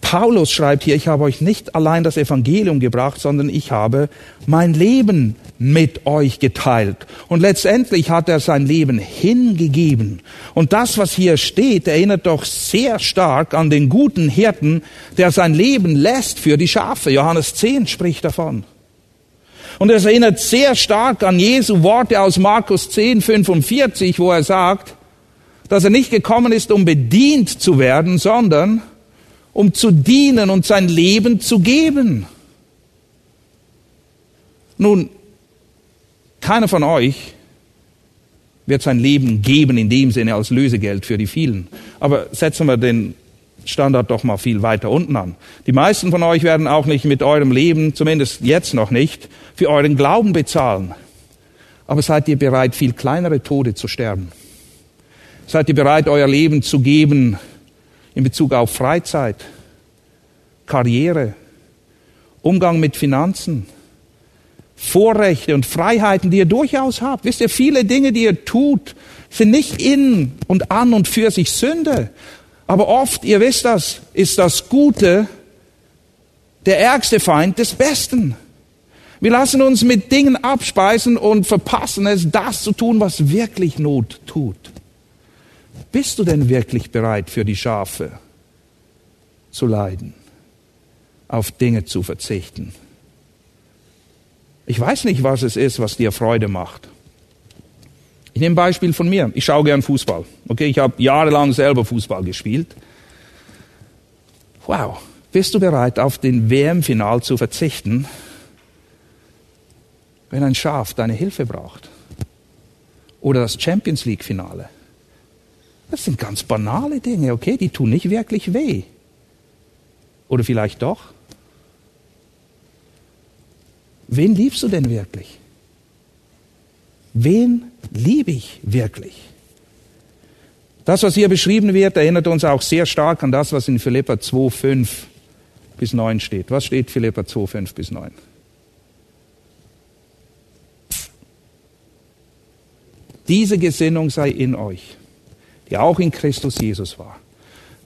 [SPEAKER 2] Paulus schreibt hier, ich habe euch nicht allein das Evangelium gebracht, sondern ich habe mein Leben mit euch geteilt. Und letztendlich hat er sein Leben hingegeben. Und das, was hier steht, erinnert doch sehr stark an den guten Hirten, der sein Leben lässt für die Schafe. Johannes 10 spricht davon. Und es erinnert sehr stark an Jesu Worte aus Markus 10, 45, wo er sagt, dass er nicht gekommen ist, um bedient zu werden, sondern um zu dienen und sein Leben zu geben. Nun, keiner von euch wird sein Leben geben in dem Sinne als Lösegeld für die vielen. Aber setzen wir den Standard doch mal viel weiter unten an. Die meisten von euch werden auch nicht mit eurem Leben, zumindest jetzt noch nicht, für euren Glauben bezahlen. Aber seid ihr bereit, viel kleinere Tode zu sterben? Seid ihr bereit, euer Leben zu geben in Bezug auf Freizeit, Karriere, Umgang mit Finanzen, Vorrechte und Freiheiten, die ihr durchaus habt. Wisst ihr, viele Dinge, die ihr tut, sind nicht in und an und für sich Sünde. Aber oft, ihr wisst das, ist das Gute der ärgste Feind des Besten. Wir lassen uns mit Dingen abspeisen und verpassen es, das zu tun, was wirklich Not tut. Bist du denn wirklich bereit für die Schafe zu leiden, auf Dinge zu verzichten? Ich weiß nicht, was es ist, was dir Freude macht. Ich nehme ein Beispiel von mir. Ich schaue gern Fußball. Okay, ich habe jahrelang selber Fußball gespielt. Wow, bist du bereit, auf den WM-Final zu verzichten, wenn ein Schaf deine Hilfe braucht? Oder das Champions League-Finale? Das sind ganz banale Dinge, okay? Die tun nicht wirklich weh. Oder vielleicht doch? Wen liebst du denn wirklich? Wen liebe ich wirklich? Das, was hier beschrieben wird, erinnert uns auch sehr stark an das, was in Philippa 2, 5 bis 9 steht. Was steht Philippa 2, 5 bis 9? Diese Gesinnung sei in euch, die auch in Christus Jesus war,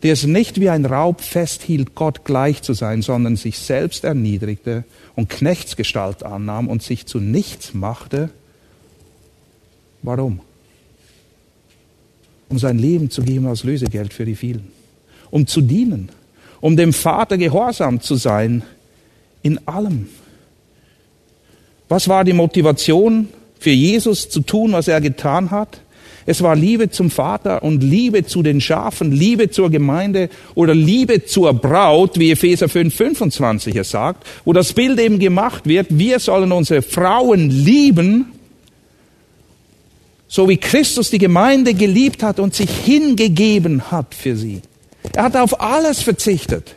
[SPEAKER 2] der es nicht wie ein Raub festhielt, Gott gleich zu sein, sondern sich selbst erniedrigte und Knechtsgestalt annahm und sich zu nichts machte, Warum? Um sein Leben zu geben als Lösegeld für die vielen. Um zu dienen. Um dem Vater gehorsam zu sein in allem. Was war die Motivation für Jesus zu tun, was er getan hat? Es war Liebe zum Vater und Liebe zu den Schafen, Liebe zur Gemeinde oder Liebe zur Braut, wie Epheser 5, 25 es sagt, wo das Bild eben gemacht wird, wir sollen unsere Frauen lieben, so wie Christus die Gemeinde geliebt hat und sich hingegeben hat für sie. Er hat auf alles verzichtet.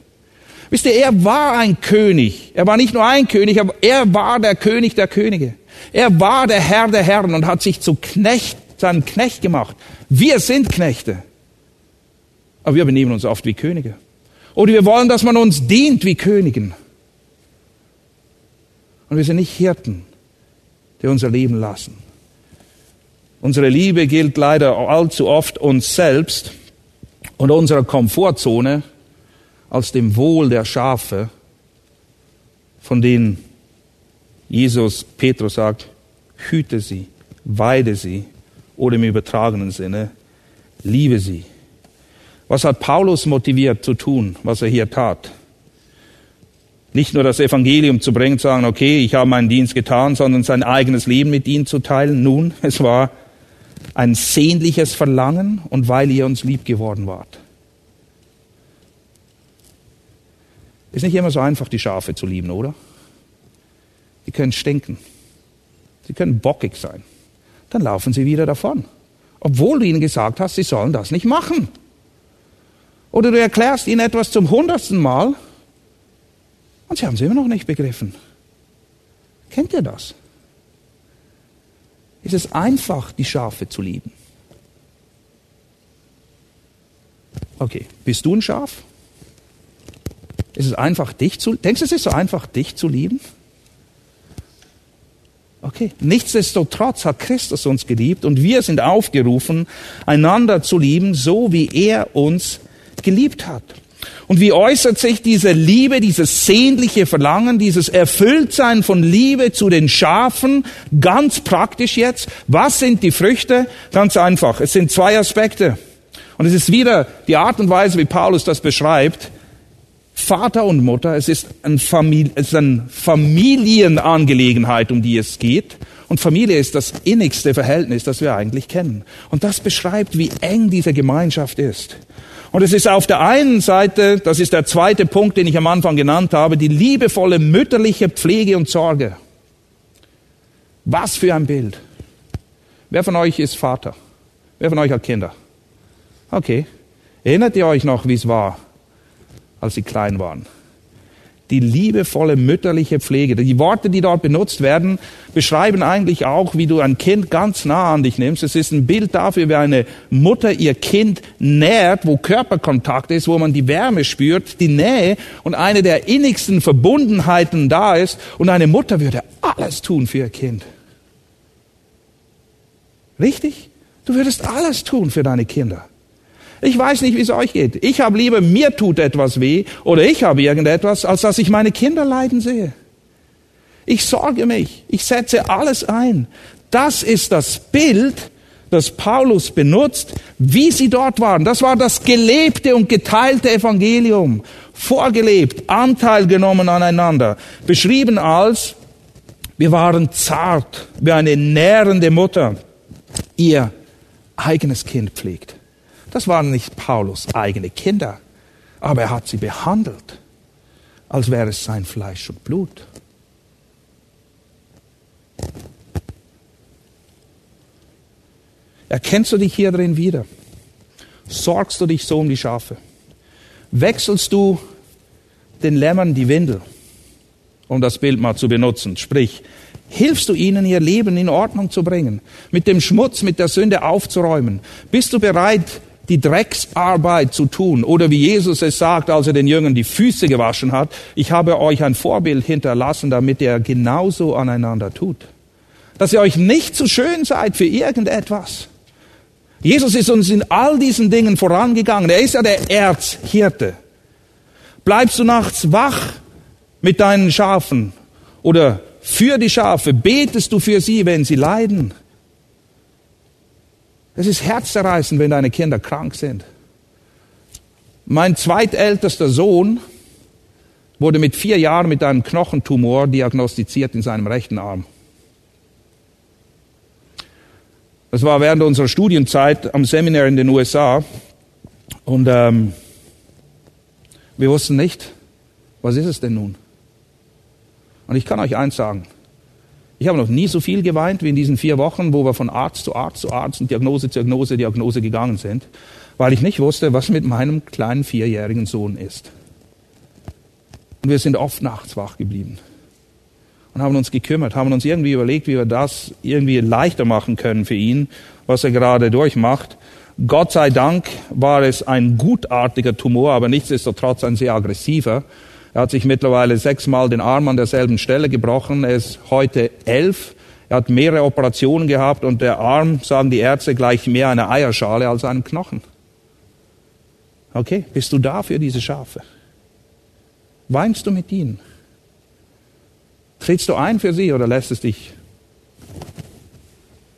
[SPEAKER 2] Wisst ihr, er war ein König. Er war nicht nur ein König, aber er war der König der Könige. Er war der Herr der Herren und hat sich zu Knecht, seinem Knecht gemacht. Wir sind Knechte. Aber wir benehmen uns oft wie Könige. Oder wir wollen, dass man uns dient wie Königen. Und wir sind nicht Hirten, die unser Leben lassen. Unsere Liebe gilt leider allzu oft uns selbst und unserer Komfortzone als dem Wohl der Schafe, von denen Jesus Petrus sagt, hüte sie, weide sie oder im übertragenen Sinne, liebe sie. Was hat Paulus motiviert zu tun, was er hier tat? Nicht nur das Evangelium zu bringen, zu sagen, okay, ich habe meinen Dienst getan, sondern sein eigenes Leben mit ihnen zu teilen. Nun, es war ein sehnliches Verlangen und weil ihr uns lieb geworden wart. Ist nicht immer so einfach, die Schafe zu lieben, oder? Die können stinken. Sie können bockig sein. Dann laufen sie wieder davon. Obwohl du ihnen gesagt hast, sie sollen das nicht machen. Oder du erklärst ihnen etwas zum hundertsten Mal und sie haben es immer noch nicht begriffen. Kennt ihr das? Ist es einfach, die Schafe zu lieben? Okay, bist du ein Schaf? Ist es einfach, dich zu, denkst du, es ist so einfach, dich zu lieben? Okay. Nichtsdestotrotz hat Christus uns geliebt und wir sind aufgerufen, einander zu lieben, so wie er uns geliebt hat. Und wie äußert sich diese Liebe, dieses sehnliche Verlangen, dieses Erfülltsein von Liebe zu den Schafen ganz praktisch jetzt? Was sind die Früchte? Ganz einfach. Es sind zwei Aspekte. Und es ist wieder die Art und Weise, wie Paulus das beschreibt. Vater und Mutter, es ist, ein Familie, es ist eine Familienangelegenheit, um die es geht. Und Familie ist das innigste Verhältnis, das wir eigentlich kennen. Und das beschreibt, wie eng diese Gemeinschaft ist. Und es ist auf der einen Seite, das ist der zweite Punkt, den ich am Anfang genannt habe, die liebevolle mütterliche Pflege und Sorge. Was für ein Bild. Wer von euch ist Vater? Wer von euch hat Kinder? Okay. Erinnert ihr euch noch, wie es war? Als sie klein waren. Die liebevolle mütterliche Pflege. Die Worte, die dort benutzt werden, beschreiben eigentlich auch, wie du ein Kind ganz nah an dich nimmst. Es ist ein Bild dafür, wie eine Mutter ihr Kind nährt, wo Körperkontakt ist, wo man die Wärme spürt, die Nähe und eine der innigsten Verbundenheiten da ist. Und eine Mutter würde alles tun für ihr Kind. Richtig? Du würdest alles tun für deine Kinder. Ich weiß nicht, wie es euch geht. Ich habe lieber, mir tut etwas weh oder ich habe irgendetwas, als dass ich meine Kinder leiden sehe. Ich sorge mich. Ich setze alles ein. Das ist das Bild, das Paulus benutzt, wie sie dort waren. Das war das gelebte und geteilte Evangelium. Vorgelebt, Anteil genommen aneinander. Beschrieben als, wir waren zart, wie eine nährende Mutter ihr eigenes Kind pflegt. Das waren nicht Paulus eigene Kinder, aber er hat sie behandelt, als wäre es sein Fleisch und Blut. Erkennst du dich hier drin wieder? Sorgst du dich so um die Schafe? Wechselst du den Lämmern die Windel, um das Bild mal zu benutzen? Sprich, hilfst du ihnen, ihr Leben in Ordnung zu bringen, mit dem Schmutz, mit der Sünde aufzuräumen? Bist du bereit, die Drecksarbeit zu tun. Oder wie Jesus es sagt, als er den Jüngern die Füße gewaschen hat, ich habe euch ein Vorbild hinterlassen, damit ihr genauso aneinander tut. Dass ihr euch nicht zu schön seid für irgendetwas. Jesus ist uns in all diesen Dingen vorangegangen. Er ist ja der Erzhirte. Bleibst du nachts wach mit deinen Schafen oder für die Schafe? Betest du für sie, wenn sie leiden? Es ist herzzerreißend, wenn deine Kinder krank sind. Mein zweitältester Sohn wurde mit vier Jahren mit einem Knochentumor diagnostiziert in seinem rechten Arm. Das war während unserer Studienzeit am Seminar in den USA. Und ähm, wir wussten nicht, was ist es denn nun? Und ich kann euch eins sagen, ich habe noch nie so viel geweint wie in diesen vier Wochen, wo wir von Arzt zu Arzt zu Arzt und Diagnose zu Diagnose, Diagnose gegangen sind, weil ich nicht wusste, was mit meinem kleinen vierjährigen Sohn ist. Und wir sind oft nachts wach geblieben und haben uns gekümmert, haben uns irgendwie überlegt, wie wir das irgendwie leichter machen können für ihn, was er gerade durchmacht. Gott sei Dank war es ein gutartiger Tumor, aber nichtsdestotrotz ein sehr aggressiver. Er hat sich mittlerweile sechsmal den Arm an derselben Stelle gebrochen. Er ist heute elf. Er hat mehrere Operationen gehabt und der Arm, sagen die Ärzte, gleicht mehr einer Eierschale als einem Knochen. Okay, bist du da für diese Schafe? Weinst du mit ihnen? Trittst du ein für sie oder lässt es dich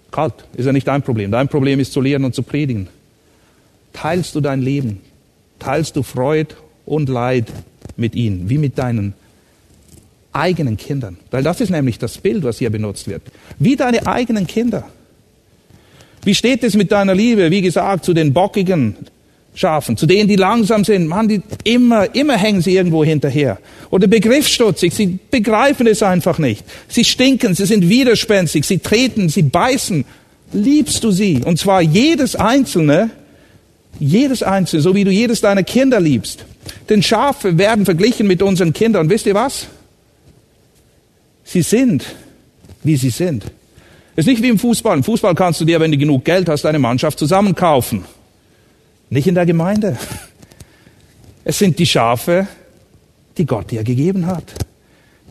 [SPEAKER 2] kalt? Ist ja nicht dein Problem. Dein Problem ist zu lehren und zu predigen. Teilst du dein Leben? Teilst du Freud und Leid mit ihnen, wie mit deinen eigenen Kindern? Weil das ist nämlich das Bild, was hier benutzt wird. Wie deine eigenen Kinder. Wie steht es mit deiner Liebe, wie gesagt, zu den bockigen, Schafen, zu denen, die langsam sind, man, die immer, immer hängen sie irgendwo hinterher. Oder begriffsstutzig, sie begreifen es einfach nicht. Sie stinken, sie sind widerspenstig, sie treten, sie beißen. Liebst du sie? Und zwar jedes einzelne, jedes einzelne, so wie du jedes deiner Kinder liebst. Denn Schafe werden verglichen mit unseren Kindern. Wisst ihr was? Sie sind, wie sie sind. Es ist nicht wie im Fußball. Im Fußball kannst du dir, wenn du genug Geld hast, eine Mannschaft zusammenkaufen. Nicht in der Gemeinde. Es sind die Schafe, die Gott dir gegeben hat.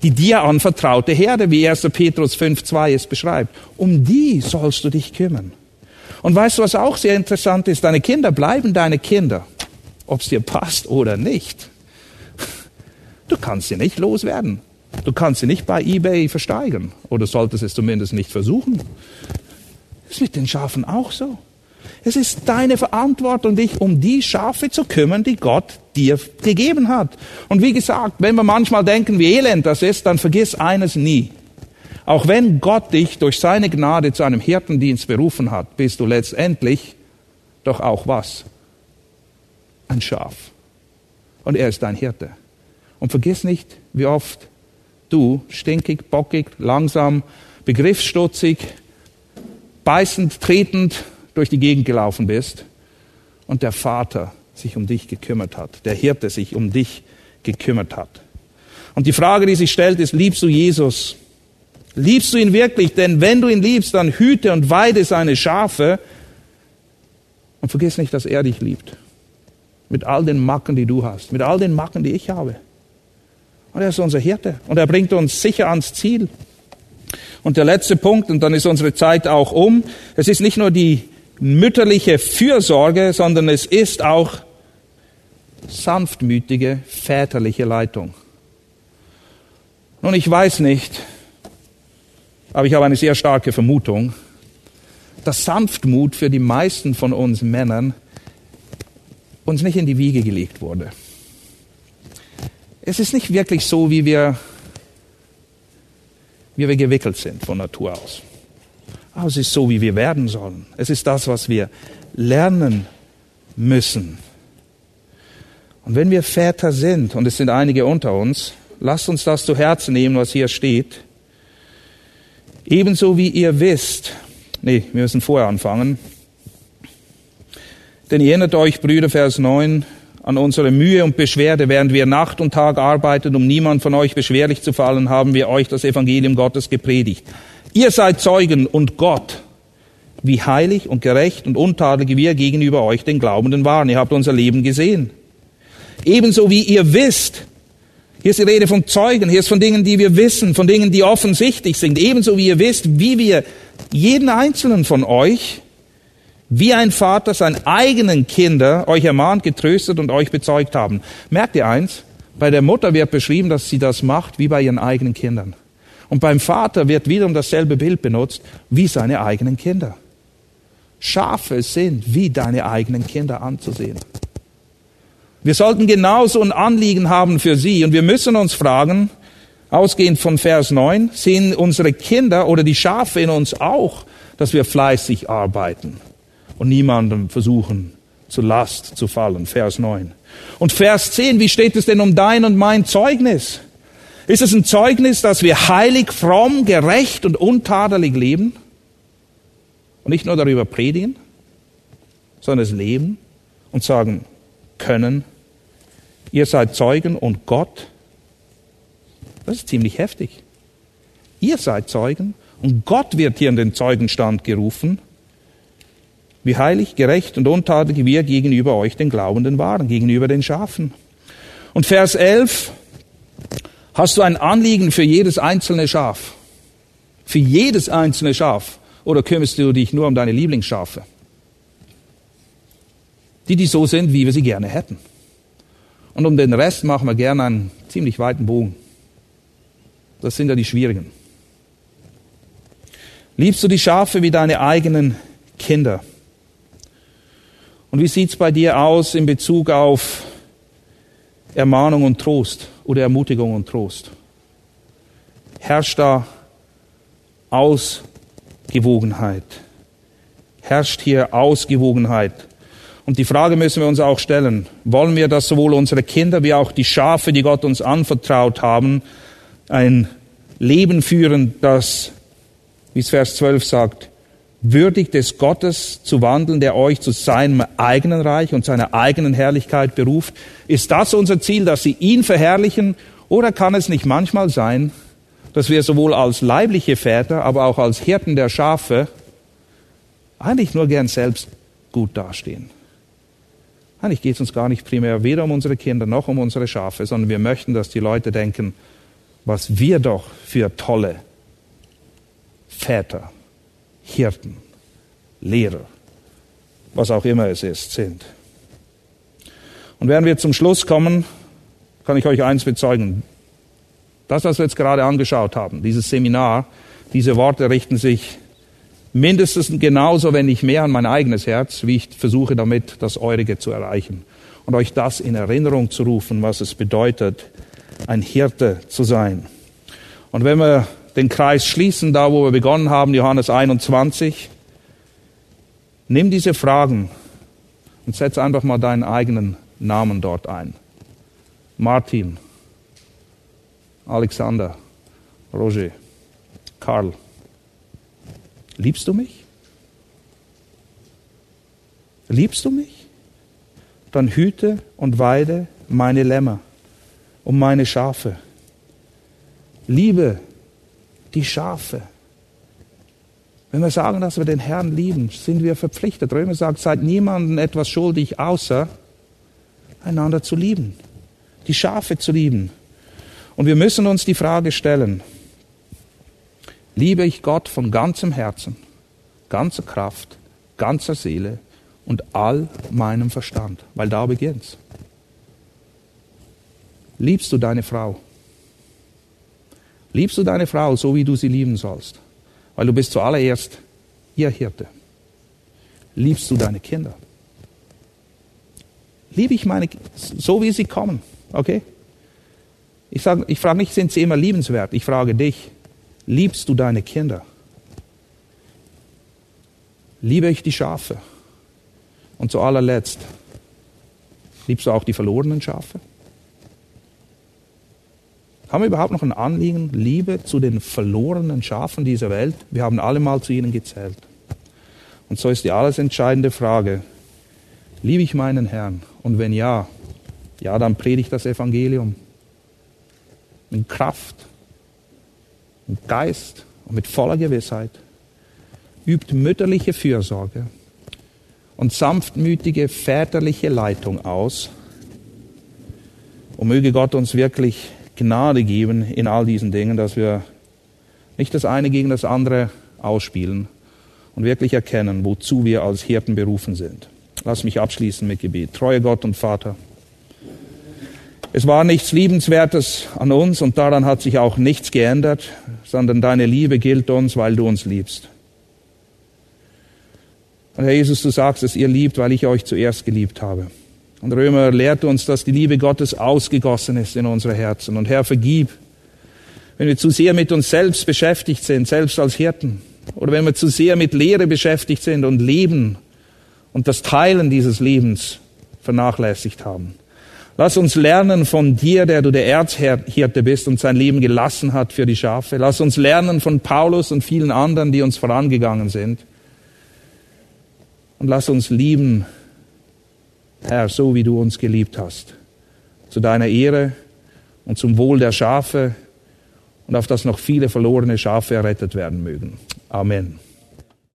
[SPEAKER 2] Die dir anvertraute Herde, wie 1. Petrus 5.2 es beschreibt. Um die sollst du dich kümmern. Und weißt du, was auch sehr interessant ist? Deine Kinder bleiben deine Kinder, ob es dir passt oder nicht. Du kannst sie nicht loswerden. Du kannst sie nicht bei eBay versteigern. Oder solltest es zumindest nicht versuchen. Das ist mit den Schafen auch so. Es ist deine Verantwortung, dich um die Schafe zu kümmern, die Gott dir gegeben hat. Und wie gesagt, wenn wir manchmal denken, wie elend das ist, dann vergiss eines nie. Auch wenn Gott dich durch seine Gnade zu einem Hirtendienst berufen hat, bist du letztendlich doch auch was? Ein Schaf. Und er ist dein Hirte. Und vergiss nicht, wie oft du stinkig, bockig, langsam, begriffsstutzig, beißend, tretend, durch die Gegend gelaufen bist und der Vater sich um dich gekümmert hat, der Hirte sich um dich gekümmert hat. Und die Frage, die sich stellt, ist, liebst du Jesus? Liebst du ihn wirklich? Denn wenn du ihn liebst, dann hüte und weide seine Schafe und vergiss nicht, dass er dich liebt. Mit all den Macken, die du hast, mit all den Macken, die ich habe. Und er ist unser Hirte und er bringt uns sicher ans Ziel. Und der letzte Punkt, und dann ist unsere Zeit auch um, es ist nicht nur die mütterliche Fürsorge, sondern es ist auch sanftmütige väterliche Leitung. Nun, ich weiß nicht, aber ich habe eine sehr starke Vermutung, dass Sanftmut für die meisten von uns Männern uns nicht in die Wiege gelegt wurde. Es ist nicht wirklich so, wie wir, wie wir gewickelt sind von Natur aus. Aber es ist so, wie wir werden sollen. Es ist das, was wir lernen müssen. Und wenn wir Väter sind, und es sind einige unter uns, lasst uns das zu Herzen nehmen, was hier steht. Ebenso wie ihr wisst, nee, wir müssen vorher anfangen. Denn erinnert euch, Brüder, Vers 9, an unsere Mühe und Beschwerde, während wir Nacht und Tag arbeiten, um niemand von euch beschwerlich zu fallen, haben wir euch das Evangelium Gottes gepredigt. Ihr seid Zeugen und Gott, wie heilig und gerecht und untadelig wir gegenüber euch den Glaubenden waren. Ihr habt unser Leben gesehen. Ebenso wie ihr wisst, hier ist die Rede von Zeugen, hier ist von Dingen, die wir wissen, von Dingen, die offensichtlich sind. Ebenso wie ihr wisst, wie wir jeden einzelnen von euch, wie ein Vater seinen eigenen Kinder euch ermahnt, getröstet und euch bezeugt haben. Merkt ihr eins? Bei der Mutter wird beschrieben, dass sie das macht wie bei ihren eigenen Kindern. Und beim Vater wird wiederum dasselbe Bild benutzt wie seine eigenen Kinder. Schafe sind wie deine eigenen Kinder anzusehen. Wir sollten genauso ein Anliegen haben für sie und wir müssen uns fragen, ausgehend von Vers 9, sehen unsere Kinder oder die Schafe in uns auch, dass wir fleißig arbeiten und niemandem versuchen, zu Last zu fallen. Vers 9. Und Vers 10, wie steht es denn um dein und mein Zeugnis? Ist es ein Zeugnis, dass wir heilig, fromm, gerecht und untadelig leben? Und nicht nur darüber predigen, sondern es leben und sagen können, ihr seid Zeugen und Gott. Das ist ziemlich heftig. Ihr seid Zeugen und Gott wird hier in den Zeugenstand gerufen, wie heilig, gerecht und untadelig wir gegenüber euch den Glaubenden waren, gegenüber den Schafen. Und Vers 11, Hast du ein Anliegen für jedes einzelne Schaf? Für jedes einzelne Schaf? Oder kümmerst du dich nur um deine Lieblingsschafe? Die, die so sind, wie wir sie gerne hätten. Und um den Rest machen wir gerne einen ziemlich weiten Bogen. Das sind ja die schwierigen. Liebst du die Schafe wie deine eigenen Kinder? Und wie sieht's bei dir aus in Bezug auf Ermahnung und Trost oder Ermutigung und Trost? Herrscht da Ausgewogenheit? Herrscht hier Ausgewogenheit? Und die Frage müssen wir uns auch stellen, wollen wir, dass sowohl unsere Kinder wie auch die Schafe, die Gott uns anvertraut haben, ein Leben führen, das, wie es Vers 12 sagt, würdig des Gottes zu wandeln, der euch zu seinem eigenen Reich und seiner eigenen Herrlichkeit beruft? Ist das unser Ziel, dass sie ihn verherrlichen? Oder kann es nicht manchmal sein, dass wir sowohl als leibliche Väter, aber auch als Hirten der Schafe eigentlich nur gern selbst gut dastehen? Eigentlich geht es uns gar nicht primär weder um unsere Kinder noch um unsere Schafe, sondern wir möchten, dass die Leute denken, was wir doch für tolle Väter, Hirten, Lehrer, was auch immer es ist, sind. Und während wir zum Schluss kommen, kann ich euch eins bezeugen. Das, was wir jetzt gerade angeschaut haben, dieses Seminar, diese Worte richten sich mindestens genauso, wenn nicht mehr, an mein eigenes Herz, wie ich versuche damit das eurige zu erreichen. Und euch das in Erinnerung zu rufen, was es bedeutet, ein Hirte zu sein. Und wenn wir den Kreis schließen, da wo wir begonnen haben, Johannes 21, nimm diese Fragen und setz einfach mal deinen eigenen Namen dort ein. Martin, Alexander, Roger, Karl. Liebst du mich? Liebst du mich? Dann hüte und weide meine Lämmer und meine Schafe. Liebe die Schafe. Wenn wir sagen, dass wir den Herrn lieben, sind wir verpflichtet. Römer sagt, seid niemandem etwas schuldig, außer einander zu lieben, die Schafe zu lieben. Und wir müssen uns die Frage stellen, liebe ich Gott von ganzem Herzen, ganzer Kraft, ganzer Seele und all meinem Verstand, weil da beginnt's. Liebst du deine Frau? Liebst du deine Frau so, wie du sie lieben sollst? Weil du bist zuallererst ihr Hirte. Liebst du deine Kinder? Liebe ich meine, so wie sie kommen, okay? Ich, sag, ich frage nicht, sind sie immer liebenswert? Ich frage dich, Liebst du deine Kinder? Liebe ich die Schafe? Und zu allerletzt, liebst du auch die verlorenen Schafe? Haben wir überhaupt noch ein Anliegen, Liebe zu den verlorenen Schafen dieser Welt? Wir haben alle mal zu ihnen gezählt. Und so ist die alles entscheidende Frage, liebe ich meinen Herrn? Und wenn ja, ja, dann predige ich das Evangelium in Kraft, mit Geist und mit voller Gewissheit, übt mütterliche Fürsorge und sanftmütige väterliche Leitung aus. Und möge Gott uns wirklich Gnade geben in all diesen Dingen, dass wir nicht das eine gegen das andere ausspielen und wirklich erkennen, wozu wir als Hirten berufen sind. Lass mich abschließen mit Gebet. Treue Gott und Vater. Es war nichts Liebenswertes an uns und daran hat sich auch nichts geändert, sondern deine Liebe gilt uns, weil du uns liebst. Und Herr Jesus, du sagst, dass ihr liebt, weil ich euch zuerst geliebt habe. Und Römer lehrt uns, dass die Liebe Gottes ausgegossen ist in unsere Herzen. Und Herr, vergib, wenn wir zu sehr mit uns selbst beschäftigt sind, selbst als Hirten. Oder wenn wir zu sehr mit Lehre beschäftigt sind und Leben und das Teilen dieses Lebens vernachlässigt haben. Lass uns lernen von dir, der du der Erzhirte bist und sein Leben gelassen hat für die Schafe. Lass uns lernen von Paulus und vielen anderen, die uns vorangegangen sind. Und lass uns lieben, Herr, so wie du uns geliebt hast. Zu deiner Ehre und zum Wohl der Schafe und auf dass noch viele verlorene Schafe errettet werden mögen. Amen.